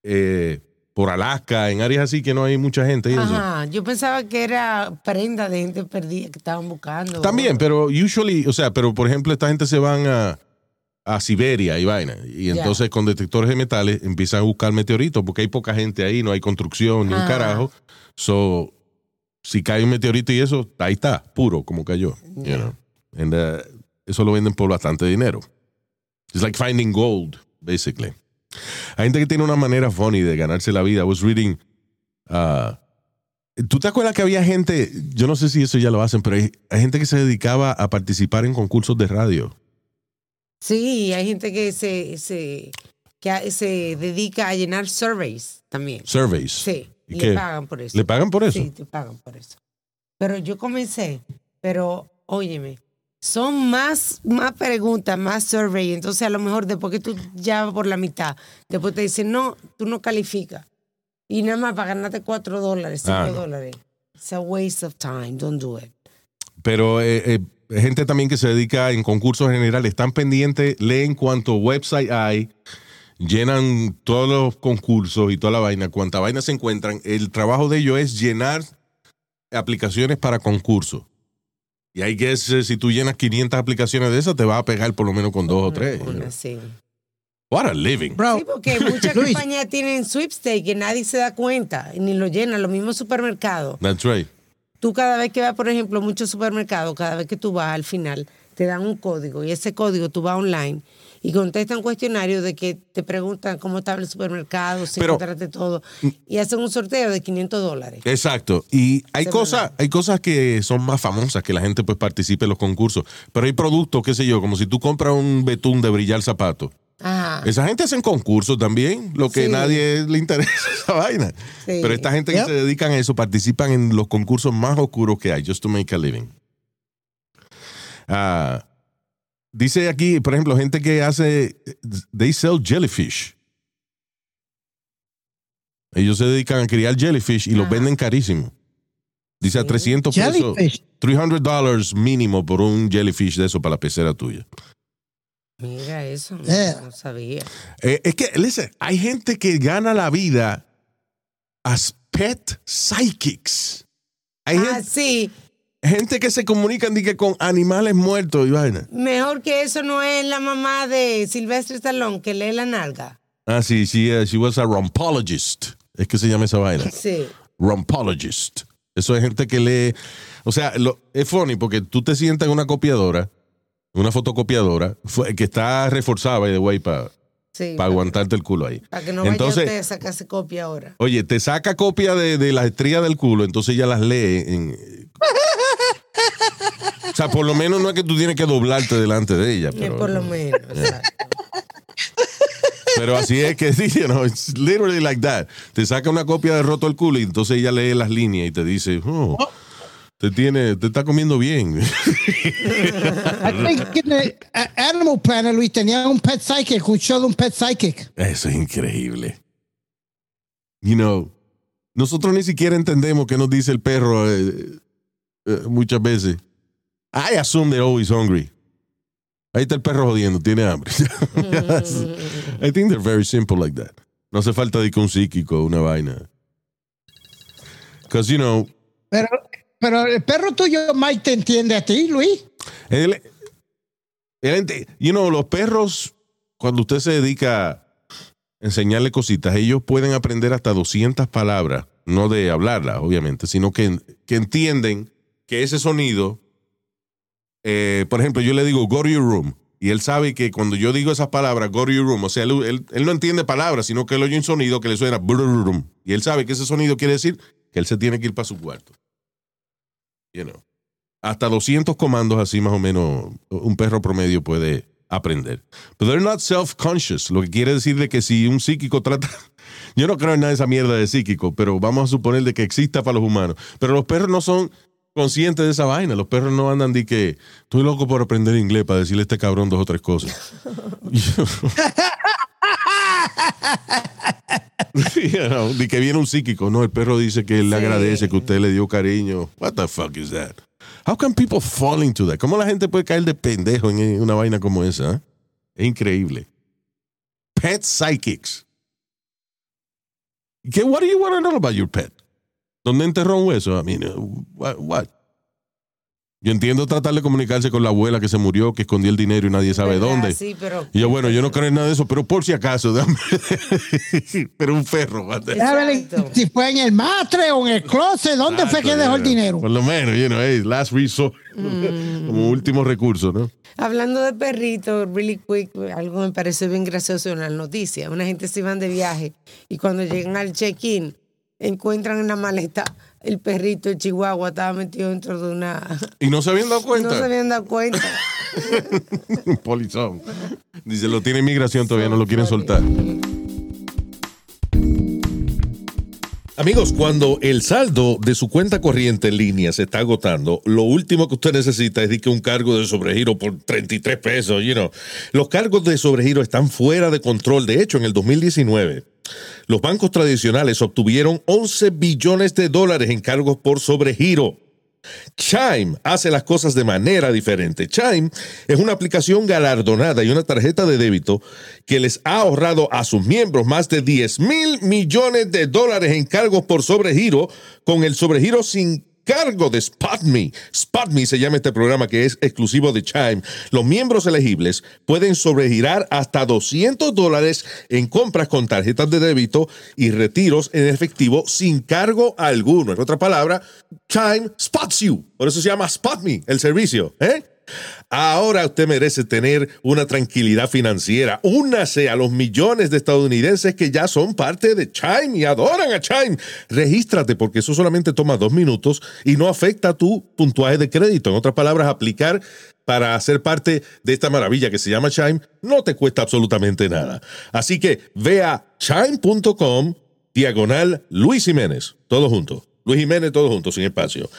eh, por Alaska, en áreas así que no hay mucha gente. y eso. Ajá, yo pensaba que era prenda de gente perdida que estaban buscando. También, pero usually, o sea, pero por ejemplo, esta gente se van a, a Siberia y vaina. Y entonces con detectores de metales empiezan a buscar meteoritos porque hay poca gente ahí, no hay construcción ni un carajo. So, si cae un meteorito y eso, ahí está, puro como cayó. you Ya. know. And, uh, eso lo venden por bastante dinero. It's like finding gold, basically. Hay gente que tiene una manera funny de ganarse la vida. I was reading. uh, ¿Tú te acuerdas que había gente, yo no sé si eso ya lo hacen, pero hay, hay gente que se dedicaba a participar en concursos de radio? Sí, hay gente que se, se, que se dedica a llenar surveys también. Surveys. Sí, ¿Y y qué? le pagan por eso. ¿Le pagan por eso? Sí, te pagan por eso. Pero yo comencé, pero óyeme, son más, más preguntas, más survey. Entonces, a lo mejor después que tú ya vas por la mitad, después te dicen, no, tú no calificas. Y nada más para ganarte cuatro dólares, cinco Ah, no. dólares. It's a waste of time. Don't do it. Pero eh, eh, gente también que se dedica en concursos generales, están pendientes, leen cuánto website hay, llenan todos los concursos y toda la vaina, cuánta vaina se encuentran. El trabajo de ellos es llenar aplicaciones para concursos. Y hay que, si tú llenas 500 aplicaciones de esas, te vas a pegar por lo menos con dos o tres. Una, sí. What a living. Bro, Sí, porque muchas compañías tienen sweepstakes que nadie se da cuenta y ni lo llenan. Los mismos supermercados. That's right. Tú cada vez que vas, por ejemplo, a muchos supermercados, cada vez que tú vas al final, te dan un código y ese código tú vas online y contestan cuestionarios de que te preguntan cómo estaba el supermercado, si Pero- encontraste todo, y hacen un sorteo de 500 dólares. Exacto. Y hay Semanal. cosas, hay cosas que son más famosas que la gente pues participe en los concursos. Pero hay productos, qué sé yo, como si tú compras un betún de brillar zapato. Ajá. Esa gente hacen concursos también, lo que Sí. nadie le interesa esa vaina. Sí. Pero esta gente que se dedican a eso participan en los concursos más oscuros que hay, just to make a living. Ah, dice aquí, por ejemplo, gente que hace, they sell jellyfish. Ellos se dedican a criar jellyfish y los venden carísimo. Dice a 300 pesos, Jellyfish. 300 dólares mínimo por un jellyfish de eso para la pecera tuya. Mira eso, no, Yeah. no sabía. Eh, es que, listen, hay gente que gana la vida as pet psychics. Hay Ah, gente, sí, gente que se comunican que con animales muertos y vaina. mejor que eso no es la mamá de Silvestre Stallone que lee la nalga. Ah, sí, sí, eh, she was a rumpologist. Es que se llama esa vaina. Sí. Rumpologist. Eso es gente que lee. O sea, lo- es funny porque tú te sientas en una copiadora, una fotocopiadora, que está reforzada, by the way, para Sí, aguantarte el culo ahí. Para que no vaya Entonces, usted a sacarse copia ahora. Oye, te saca copia de, de las estrías del culo, entonces ella las lee. en- o sea, por lo menos no es que tú tienes que doblarte delante de ella. Pero, por lo menos. pero así es que, sí, you know, it's literally like that. Te saca una copia de roto el culo y entonces ella lee las líneas y te dice, oh, te tiene, te está comiendo bien. I think in the Animal Planet, Luis, tenía un pet psychic, un show de un pet psychic. Eso es increíble. You know, nosotros ni siquiera entendemos qué nos dice el perro eh, eh, muchas veces. I assume they're always hungry. Ahí está el perro jodiendo, tiene hambre. I think they're very simple like that. No hace falta de que un psíquico, una vaina. Because, you know, Pero, pero el perro tuyo, Mike, te entiende a ti, Luis. Él, él ente- you know, los perros, cuando usted se dedica a enseñarle cositas, ellos pueden aprender hasta 200 palabras, no de hablarlas, obviamente, sino que, que entienden que ese sonido, eh, por ejemplo, yo le digo, go to your room, y él sabe que cuando yo digo esas palabras, go to your room, o sea, él, él- no entiende palabras, sino que él oye un sonido que le suena, y él sabe que ese sonido quiere decir que él se tiene que ir para su cuarto. You know hasta 200 comandos así más o menos un perro promedio puede aprender. Pero they're not self-conscious, lo que quiere decir de que si un psíquico trata... Yo no creo en nada de esa mierda de psíquico, pero vamos a suponer de que exista para los humanos. Pero los perros no son conscientes de esa vaina. Los perros no andan de que estoy loco por aprender inglés para decirle a este cabrón dos o tres cosas. You know, de que viene un psíquico, no, el perro dice que él le Sí. agradece que usted le dio cariño. What the fuck is that? How can people fall into that? ¿Cómo la gente puede caer de pendejo en una vaina como esa? eh? Es increíble. Pet psychics. ¿Qué, what do you want to know about your pet? ¿Dónde enterró un hueso? I mean, what, what? Yo entiendo tratar de comunicarse con la abuela que se murió, que escondió el dinero y nadie sabe ¿Verdad? dónde. Sí, pero. Y yo, bueno, yo no creo en nada de eso, pero por si acaso, déjame. pero un Exacto. si fue en el matre o en el closet, ¿dónde fue que dejó el dinero? Por lo menos, you know, hey, last resort. Como último recurso, ¿no? Hablando de perritos, really quick, algo me pareció bien gracioso en la noticia. Una gente se iban de viaje y cuando llegan al check-in, encuentran en la maleta el perrito, el chihuahua, estaba metido dentro de una. Y no se habían dado cuenta. No se habían dado cuenta. Polizón. Dice, lo tiene inmigración, todavía no lo quieren soltar. Amigos, cuando el saldo de su cuenta corriente en línea se está agotando, lo último que usted necesita es que un cargo de sobregiro por 33 pesos, you know. Los cargos de sobregiro están fuera de control. De hecho, en el 2019, los bancos tradicionales obtuvieron 11 billones de dólares en cargos por sobregiro. Chime hace las cosas de manera diferente. Chime es una aplicación galardonada y una tarjeta de débito que les ha ahorrado a sus miembros más de 10 mil millones de dólares en cargos por sobregiro con el sobregiro sin cargo de SpotMe. SpotMe se llama este programa que es exclusivo de Chime. Los miembros elegibles pueden sobregirar hasta 200 dólares en compras con tarjetas de débito y retiros en efectivo sin cargo alguno. En otra palabra, Chime spots you. Por eso se llama SpotMe, el servicio. ¿eh? Ahora usted merece tener una tranquilidad financiera. Únase a los millones de estadounidenses que ya son parte de Chime y adoran a Chime. Regístrate porque eso solamente toma dos minutos y no afecta tu puntuaje de crédito. En otras palabras, aplicar para ser parte de esta maravilla que se llama Chime no te cuesta absolutamente nada. Así que ve a chime.com diagonal Luis Jiménez. Todo junto. Luis Jiménez, todo junto, sin espacio.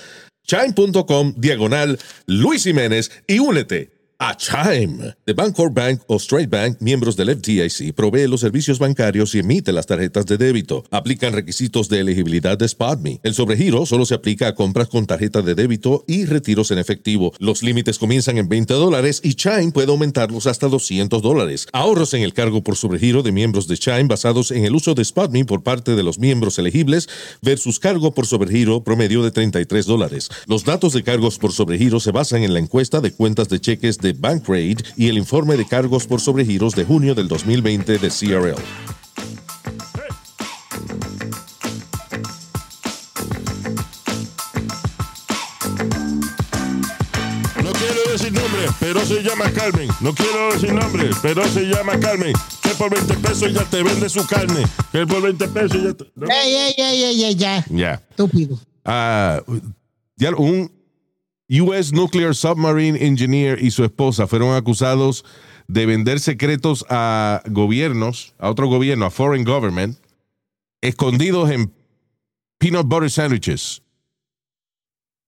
Chime.com diagonal Luis Jiménez y únete a Chime. The Bancorp Bank o Straight Bank, miembros del FDIC, provee los servicios bancarios y emite las tarjetas de débito. Aplican requisitos de elegibilidad de SpotMe. El sobregiro solo se aplica a compras con tarjeta de débito y retiros en efectivo. Los límites comienzan en 20 dólares y Chime puede aumentarlos hasta 200 dólares. Ahorros en el cargo por sobregiro de miembros de Chime basados en el uso de SpotMe por parte de los miembros elegibles versus cargo por sobregiro promedio de 33 dólares. Los datos de cargos por sobregiro se basan en la encuesta de cuentas de cheques de Bankrate y el informe de cargos por sobregiros de junio del 2020 de CRL. No quiero decir nombre, pero se llama Carmen. No quiero decir nombre, pero se llama Carmen. Que por 20 pesos ya te vende su carne. Que por 20 pesos ya te... ey, ey, ey, ey, ya. Ya. Estúpido. Ah, ya un US Nuclear Submarine Engineer y su esposa fueron acusados de vender secretos a gobiernos, a otro gobierno, a foreign government, escondidos en peanut butter sandwiches.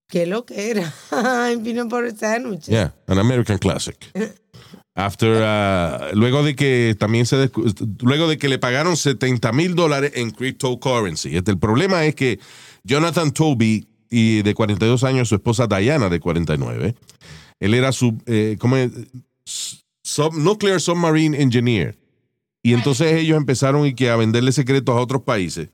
¿Qué lo que era? En peanut butter sandwich. Yeah, an American classic. After, uh, luego de que también se luego de que le pagaron 70 mil dólares en cryptocurrency. Este, el problema es que Jonathan Toby y de 42 años, su esposa Diana de 49, él era su eh, ¿cómo es? Sub- nuclear submarine engineer. Y entonces ellos empezaron y que a venderle secretos a otros países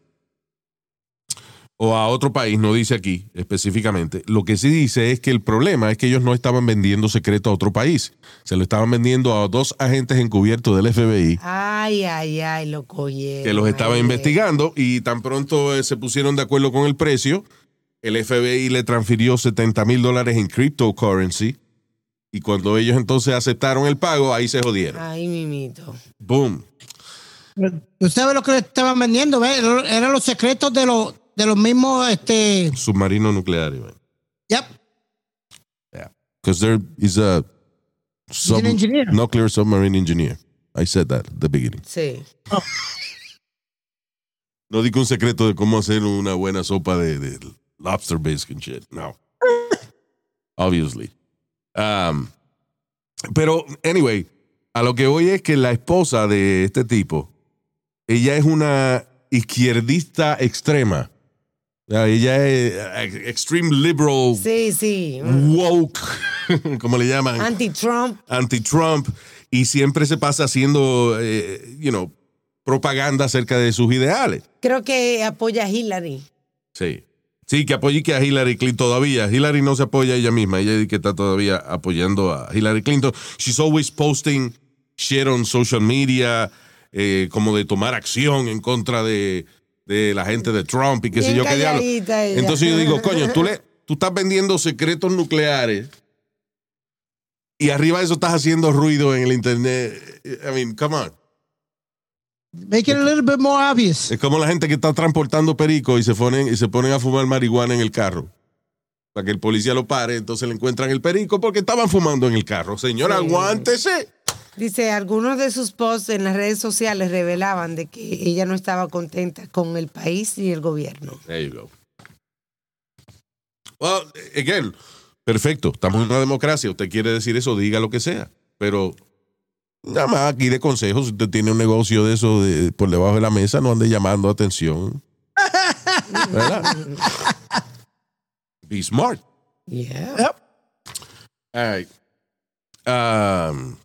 o a otro país, no dice aquí específicamente. Lo que sí dice es que el problema es que ellos no estaban vendiendo secreto a otro país. Se lo estaban vendiendo a dos agentes encubiertos del FBI Ay, ay, ay, lo cogieron. que los estaban Ay, investigando y tan pronto eh, se pusieron de acuerdo con el precio, el FBI le transfirió 70 mil dólares en cryptocurrency y cuando ellos entonces aceptaron el pago, ahí se jodieron. Ay, mimito. Boom. ¿Tú sabes lo que le estaban vendiendo? ¿ves? Eran los secretos de los, de los mismos, este... Submarino nuclear. man. Yep. Because there is a sub- an engineer. nuclear submarine engineer. I said that at the beginning. Sí. No digo un secreto de cómo hacer una buena sopa de, de lobster bisque and shit. No. Obviously. Um, pero, anyway, a lo que voy es que la esposa de este tipo, ella es una izquierdista extrema. Ella es eh, extreme liberal, Sí, sí. woke, como le llaman Anti-Trump. anti-Trump y siempre se pasa haciendo, eh, you know, propaganda acerca de sus ideales. Creo que apoya a Hillary. Sí. Sí, que apoye que a Hillary Clinton todavía. Hillary no se apoya a ella misma. Ella dice que está todavía apoyando a Hillary Clinton. She's always posting shit on social media, eh, como de tomar acción en contra de, de la gente de Trump y qué sé yo qué diablo. Entonces yo digo, coño, tú, le, tú estás vendiendo secretos nucleares y arriba de eso estás haciendo ruido en el internet. I mean, come on. Make it a little bit more obvious. Es como la gente que está transportando perico y se ponen, y se ponen a fumar marihuana en el carro. Para que el policía lo pare, entonces le encuentran el perico porque estaban fumando en el carro. Señor, aguántese. Dice, algunos de sus posts en las redes sociales revelaban de que ella no estaba contenta con el país y el gobierno. There you go. Well, again, perfecto. Estamos en una democracia. Usted quiere decir eso, diga lo que sea. Pero nada más aquí de consejos, si usted tiene un negocio de eso de- por debajo de la mesa, no ande llamando atención. ¿Verdad? Be smart. Yeah. All right. Um,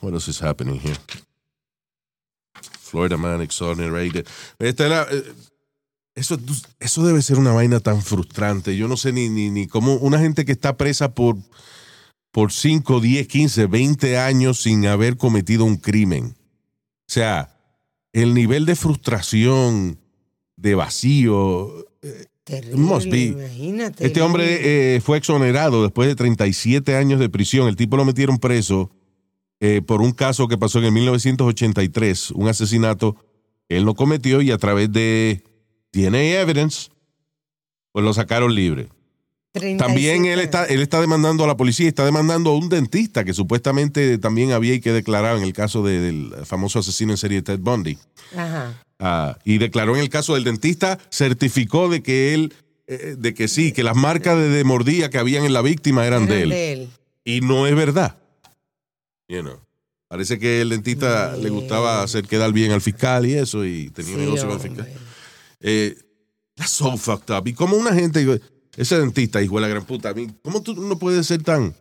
what else is happening here? Florida man exonerated. Esta era, eh, eso, eso debe ser una vaina tan frustrante. Yo no sé ni, ni, ni cómo una gente que está presa por, por 5, 10, 15, 20 años sin haber cometido un crimen. O sea, el nivel de frustración, de vacío, eh, Terrible, Must be. Imagínate. Este hombre eh, fue exonerado después de 37 años de prisión. El tipo lo metieron preso eh, por un caso que pasó en el 1983, un asesinato que él no cometió y a través de DNA evidence, pues lo sacaron libre. 37 También él está, él está demandando a la policía, está demandando a un dentista que supuestamente también había y que declarar en el caso de- del famoso asesino en serie Ted Bundy. Ajá. Ah, y declaró en el caso del dentista, certificó de que él, eh, de que sí, que las marcas de, de mordida que habían en la víctima eran, de, él. de él. Y no es verdad. You know. Parece que el dentista le gustaba hacer quedar bien al fiscal y eso, y tenía Sí, negocio con el fiscal. Eh, that's so fucked up. Y como una gente, ese dentista, hijo de la gran puta, a mí, ¿cómo tú no puedes ser tan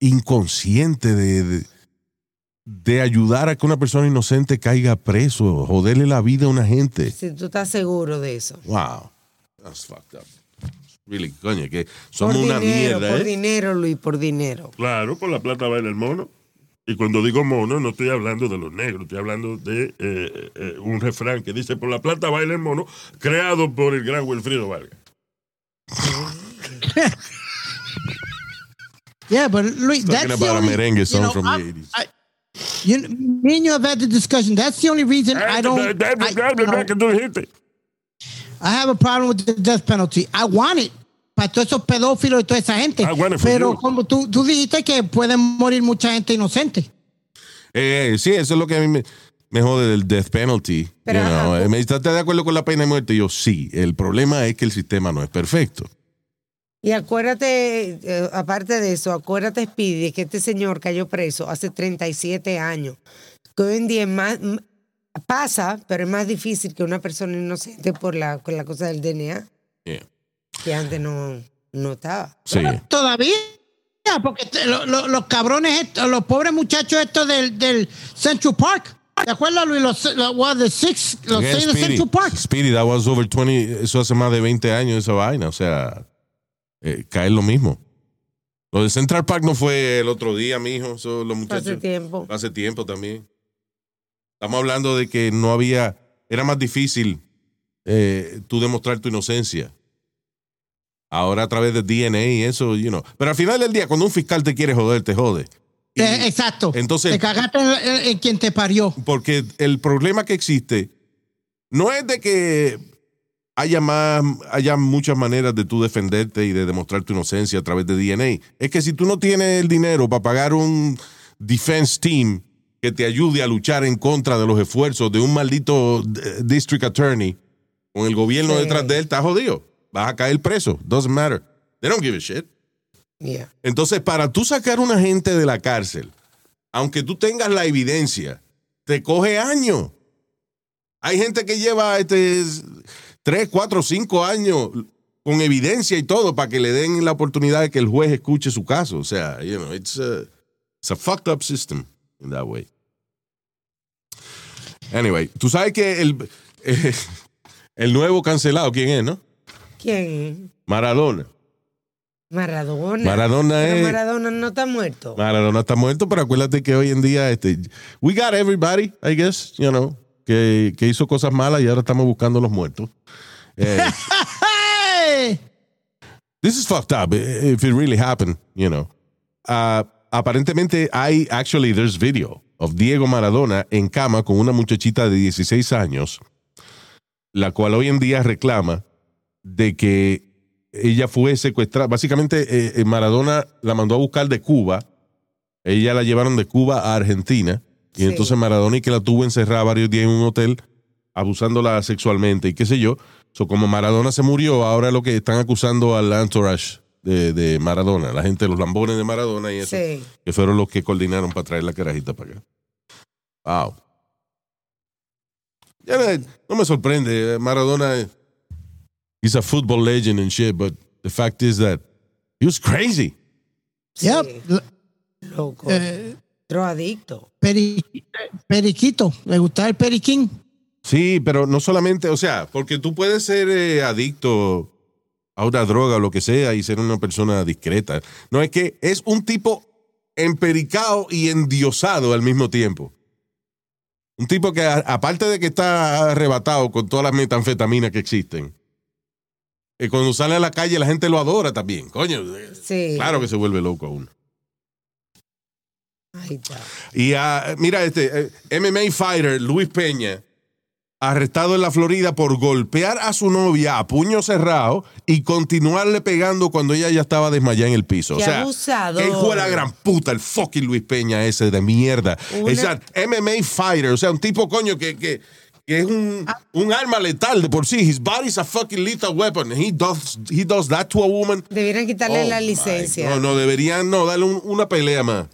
inconsciente de, de, de ayudar a que una persona inocente caiga preso, joderle la vida a una gente? Si tú estás seguro de eso. Wow, that's fucked up. Really, coño, que somos por una dinero, mierda, por ¿eh? dinero, Luis, por dinero. Claro, por la plata baila el mono. Y cuando digo mono, no estoy hablando de los negros, estoy hablando de eh, eh, un refrán que dice, por la plata baila el mono, creado por el gran Wilfrido Vargas. Yeah, but Luis, Talking that's the about a only, merengue you song know, from the I'm- 80s. You, me and you have had the discussion. That's the only reason I don't. I, you know. I have a problem with the death penalty. I want it para todos esos pedófilos y toda esa gente. I want it for Pero you. como tú, tú dijiste que pueden morir mucha gente inocente. Eh, sí, eso es lo que a mí me, me jode del death penalty. Pero, you know. ajá. Me dice, ¿estás de acuerdo con la pena de muerte? Y yo, sí. El problema es que el sistema no es perfecto. Y acuérdate, eh, aparte de eso, acuérdate, Speedy, que este señor cayó preso hace 37 años. Que hoy en día es más, pasa, pero es más difícil que una persona inocente por la, con la cosa del DNA, Yeah. que antes no, no estaba. Sí. Todavía, porque te- lo- lo- los cabrones, estos, los pobres muchachos estos del, del Central Park. ¿Te acuerdas, Luis? Los, los, the six, los Yeah, seis de. Central Park. Speedy, that was over 20, eso hace más de 20 años esa vaina. O sea, eh, cae lo mismo. Lo de Central Park no fue el otro día, mijo. Eso, los muchachos. Hace tiempo. Hace tiempo también. Estamos hablando de que no había, era más difícil eh, tú demostrar tu inocencia. Ahora a través de DNA y eso, you know. Pero al final del día, cuando un fiscal te quiere joder, te jode. Y- Eh, exacto. entonces- Te cagaste en, en- en quien te parió. porque el problema que existe no es de que haya más, haya muchas maneras de tú defenderte y de demostrar tu inocencia a través de DNA. Es que si tú no tienes el dinero para pagar un defense team que te ayude a luchar en contra de los esfuerzos de un maldito eh, district attorney con el gobierno Sí. detrás de él, estás jodido. Vas a caer preso. Doesn't matter. They don't give a shit. Yeah. Entonces, para tú sacar a una gente de la cárcel, aunque tú tengas la evidencia, te coge años. Hay gente que lleva este, tres, cuatro, cinco años con evidencia y todo para que le den la oportunidad de que el juez escuche su caso. O sea, you know, it's a, it's a fucked up system in that way. Anyway, tú sabes que el, eh, el nuevo cancelado, ¿quién es, no? ¿Quién? Maradona. Maradona. Maradona es- Maradona no está muerto. Maradona está muerto, pero acuérdate que hoy en día, este, we got everybody, I guess, you know, que, que hizo cosas malas y ahora estamos buscando los muertos. Eh, this is fucked up eh, if it really happened, you know. Ah, aparentemente hay, actually, there's video of Diego Maradona en cama con una muchachita de 16 años, la cual hoy en día reclama de que ella fue secuestrada. Básicamente, eh, eh, Maradona la mandó a buscar de Cuba. Ella la llevaron de Cuba a Argentina. Y Sí. entonces Maradona y que la tuvo encerrada varios días en un hotel, abusándola sexualmente y qué sé yo. So, como Maradona se murió, ahora lo que están acusando al entourage de, de Maradona, la gente, los lambones de Maradona y eso, Sí. que fueron los que coordinaron para traer la carajita para acá. Wow. Ya no, no me sorprende. Maradona is a football legend and shit, but the fact is that he was crazy. Yep. Sí. Loco. Eh, Drogadicto. peri- periquito. Le gustaba el periquín. Sí, pero no solamente, o sea, porque tú puedes ser eh, adicto a una droga o lo que sea y ser una persona discreta. No es que es un tipo empericado y endiosado al mismo tiempo. Un tipo que, a- aparte de que está arrebatado con todas las metanfetaminas que existen, eh, cuando sale a la calle la gente lo adora también. Coño, Sí. claro que se vuelve loco a uno. Ahí está. Y ah, mira, este eh, MMA fighter Luis Peña, arrestado en la Florida por golpear a su novia a puño cerrado y continuarle pegando cuando ella ya estaba desmayada en el piso. Qué o sea, abusador. hijo de la gran puta, el fucking Luis Peña ese de mierda. Una- Esa MMA fighter, o sea, un tipo coño que, que, que es un, un arma letal de por sí. His body's a fucking lethal weapon. He does, he does that to a woman. Debieran quitarle Oh, la licencia. No, no, deberían no darle un- una pelea más.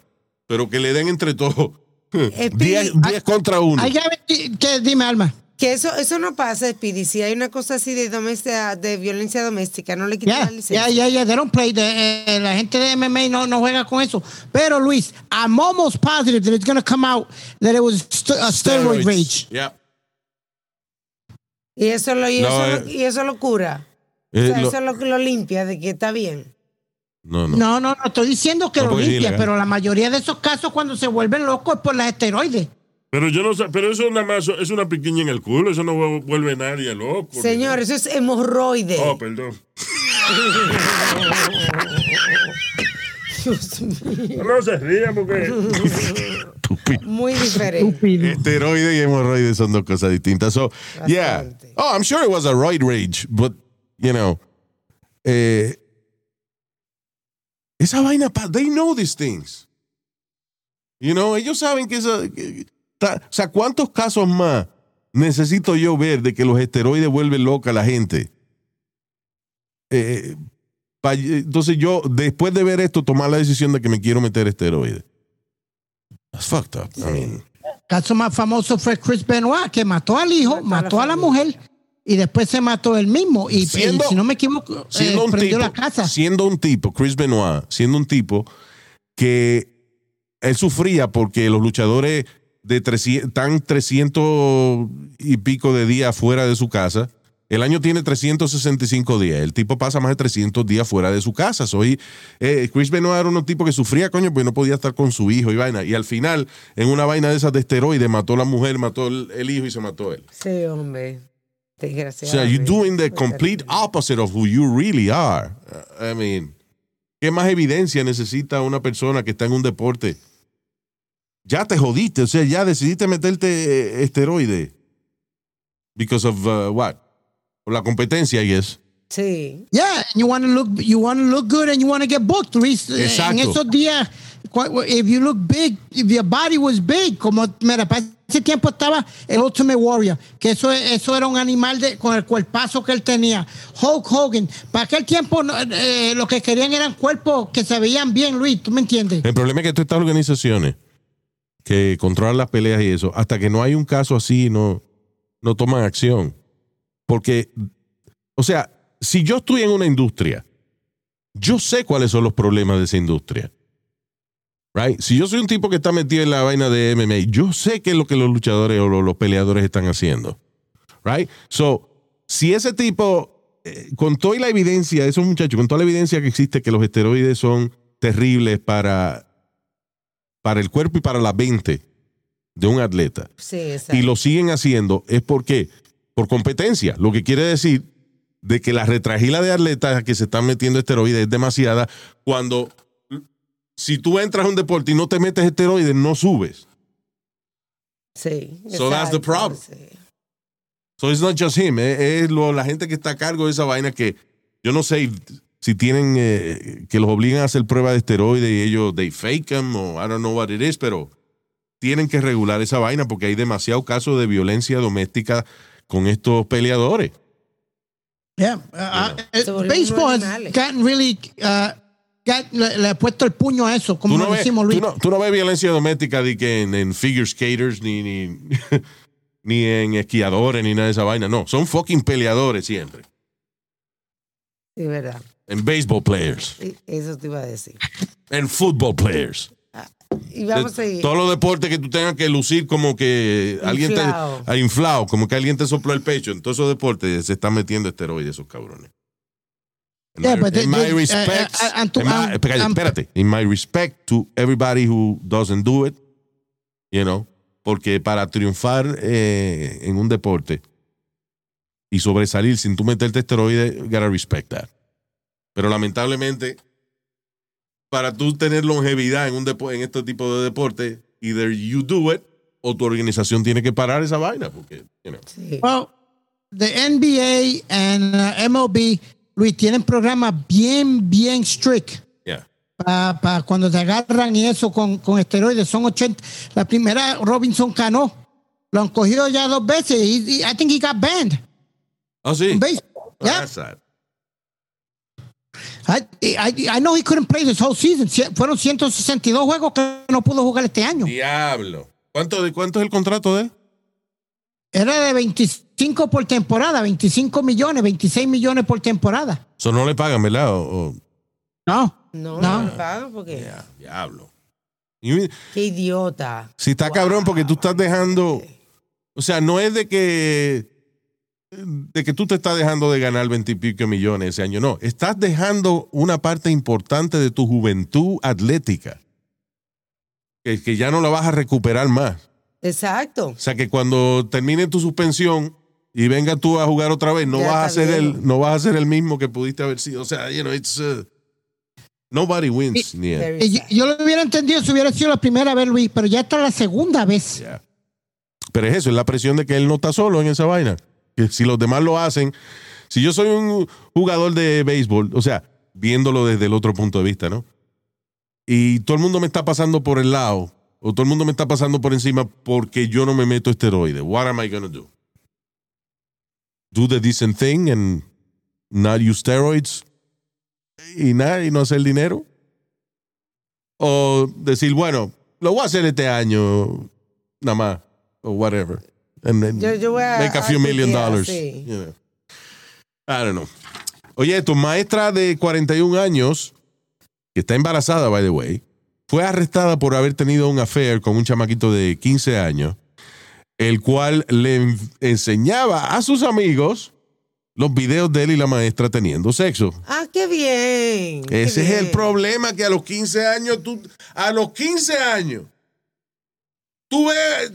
Pero que le den entre todos. Speedy, 10 10 contra 1. Ay, ya ve- que, dime, Alma. Que eso, eso no pasa, Speedy. Si hay una cosa así de doméstica, de violencia doméstica, no le quitan Ya, la licencia. ya, ya, ya, they don't play. the- eh, la gente de MMA no, no juega con eso. Pero, Luis, I'm almost positive that it's going to come out that it was st- a steroid rage. Yeah. Y eso lo, y No, eso, eh, lo, y eso lo cura. Eh, o sea, lo- eso lo, lo limpia de que está bien. no, no. No, no, no, estoy diciendo que No, lo limpia, pero la mayoría de esos casos cuando se vuelven locos es por las esteroides. Pero yo no sé, pero eso nada más es una piquiña en el culo, eso no vuelve nadie loco. Señor, eso es hemorroide. Oh, perdón. No se rían porque. Muy diferente. Esteroide y hemorroides son dos cosas distintas. So, yeah. Oh, I'm sure it was a roid rage, but, you know, eh, esa vaina, they know these things. You know, ellos saben que esa, que- ta- o sea, ¿cuántos casos más necesito yo ver de que los esteroides vuelven loca a la gente? Eh, pa- entonces yo, después de ver esto, tomar la decisión de que me quiero meter esteroides. That's fucked up. I mean, caso más famoso fue Chris Benoit, que mató al hijo, mató a la mujer y después se mató él mismo. Y, Siendo- y si no me equivoco, siendo eh, un prendió tipo, la casa. siendo un tipo, Chris Benoit, siendo un tipo que él sufría porque los luchadores de 300, están 300 y pico de días fuera de su casa. El año tiene 365 días. El tipo pasa más de 300 días fuera de su casa. Soy eh, Chris Benoit era un tipo que sufría, coño, pues no podía estar con su hijo y vaina. Y al final, en una vaina de esas de esteroides, mató a la mujer, mató el, el hijo y se mató él. Sí, hombre. O sea, you're doing the complete opposite of who you really are. I mean, ¿qué más evidencia necesita una persona que está en un deporte? Ya te jodiste, o sea, ya decidiste meterte eh, esteroide. Because of uh, what? Por la competencia, I guess. Sí. Yeah, and you want to look, you want to look good, and you want to get booked. Luis. Eh, Exacto. En esos días, if you look big, if your body was big, como mira, para ese tiempo estaba el Ultimate Warrior, que eso, eso era un animal de, con el cuerpazo que él tenía. Hulk Hogan, para aquel tiempo eh, lo que querían eran cuerpos que se veían bien, Luis, ¿tú me entiendes? El problema es que todas estas organizaciones que controlan las peleas y eso, hasta que no hay un caso así, no, no toman acción. Porque, o sea, si yo estoy en una industria, yo sé cuáles son los problemas de esa industria. Right? Si yo soy un tipo que está metido en la vaina de MMA, yo sé qué es lo que los luchadores o los, peleadores están haciendo. Right? So, si ese tipo, eh, con toda la evidencia, esos muchachos, con toda la evidencia que existe que los esteroides son terribles para, para el cuerpo y para la mente de un atleta, Sí, y lo siguen haciendo, es porque, por competencia, lo que quiere decir de que la retragila de atletas que se están metiendo esteroides es demasiada cuando si tú entras a un deporte y no te metes esteroides, no subes. Sí. So that's the problem. sí. So it's not just him, eh, es lo- la gente que está a cargo de esa vaina que yo no sé si tienen eh, que los obligan a hacer pruebas de esteroides y ellos they fake them o I don't know what it is, pero tienen que regular esa vaina porque hay demasiados casos de violencia doméstica con estos peleadores. Yeah. Uh, uh, baseball has gotten really, uh, got- le, le ha puesto el puño a eso, como Tú no, ves, decimos Luis. tú no- tú no ves violencia doméstica de que en, en figure skaters ni, ni, ni en esquiadores ni nada de esa vaina. No, son fucking peleadores siempre. Sí, verdad. En baseball players. Eso te iba a decir. En football players. Y vamos a ir. Todos los deportes que tú tengas que lucir como que alguien te ha inflado, como que alguien te sopló el pecho. En todos esos deportes se están metiendo esteroides esos cabrones. In Yeah, my, but they- in my they- uh, respect, uh, my- espérate. in my respect to everybody who doesn't do it, you know, porque para triunfar eh, en un deporte y sobresalir sin tú meterte esteroides, gotta respect that. Pero lamentablemente, para tú tener longevidad en, un depo- en este tipo de deporte, either you do it o tu organización tiene que parar esa vaina. Porque, you know. Sí. Well, the NBA and uh, MLB, Luis, tienen programas bien, bien strict. Yeah. para cuando te agarran y eso con, con esteroides. Son 80. La primera, Robinson Cano, lo han cogido ya dos veces y, I think he got banned. Oh, sí. baseball. Ah, Yeah. I, I, I know he couldn't play this whole season. Fueron 162 juegos que no pudo jugar este año. Diablo. ¿Cuánto, de, ¿Cuánto es el contrato de él? Era de 25 por temporada, 25 millones, 26 millones por temporada. Eso no le pagan, ¿verdad? O- o- No. No, No. no me pagan porque. Ya, diablo. Y- Qué idiota. Si está cabrón porque tú estás dejando, o sea, no es de que de que tú te estás dejando de ganar veintipico millones ese año, no, estás dejando una parte importante de tu juventud atlética que, que ya no la vas a recuperar más. Exacto. O sea, que cuando termine tu suspensión y venga tú a jugar otra vez, no Ya vas a ser el no vas a ser el mismo que pudiste haber sido. O sea, you know, it's uh, nobody wins. Y Yo, sad. yo lo hubiera entendido si hubiera sido la primera vez, Luis, pero ya está la segunda vez. Yeah. Pero es eso, es la presión de que él no está solo en esa vaina. Que si los demás lo hacen, si yo soy un jugador de béisbol, o sea, viéndolo desde el otro punto de vista, ¿no? Y todo el mundo me está pasando por el lado, o todo el mundo me está pasando por encima porque yo no me meto esteroides. What am I gonna do? Do the decent thing and not use steroids y nada, y no hacer dinero. O decir, bueno, lo voy a hacer este año, nada más, o whatever. And then Yo- yo voy a- make a few million dollars. sí. you know. I don't know. Oye, tu maestra de 41 años, que está embarazada, by the way, fue arrestada por haber tenido un affair con un chamaquito de 15 años, el cual le en- enseñaba a sus amigos los videos de él y la maestra teniendo sexo. Ah, qué bien. qué Ese es el problema, que a los 15 años, tú, a los 15 años, tú ves,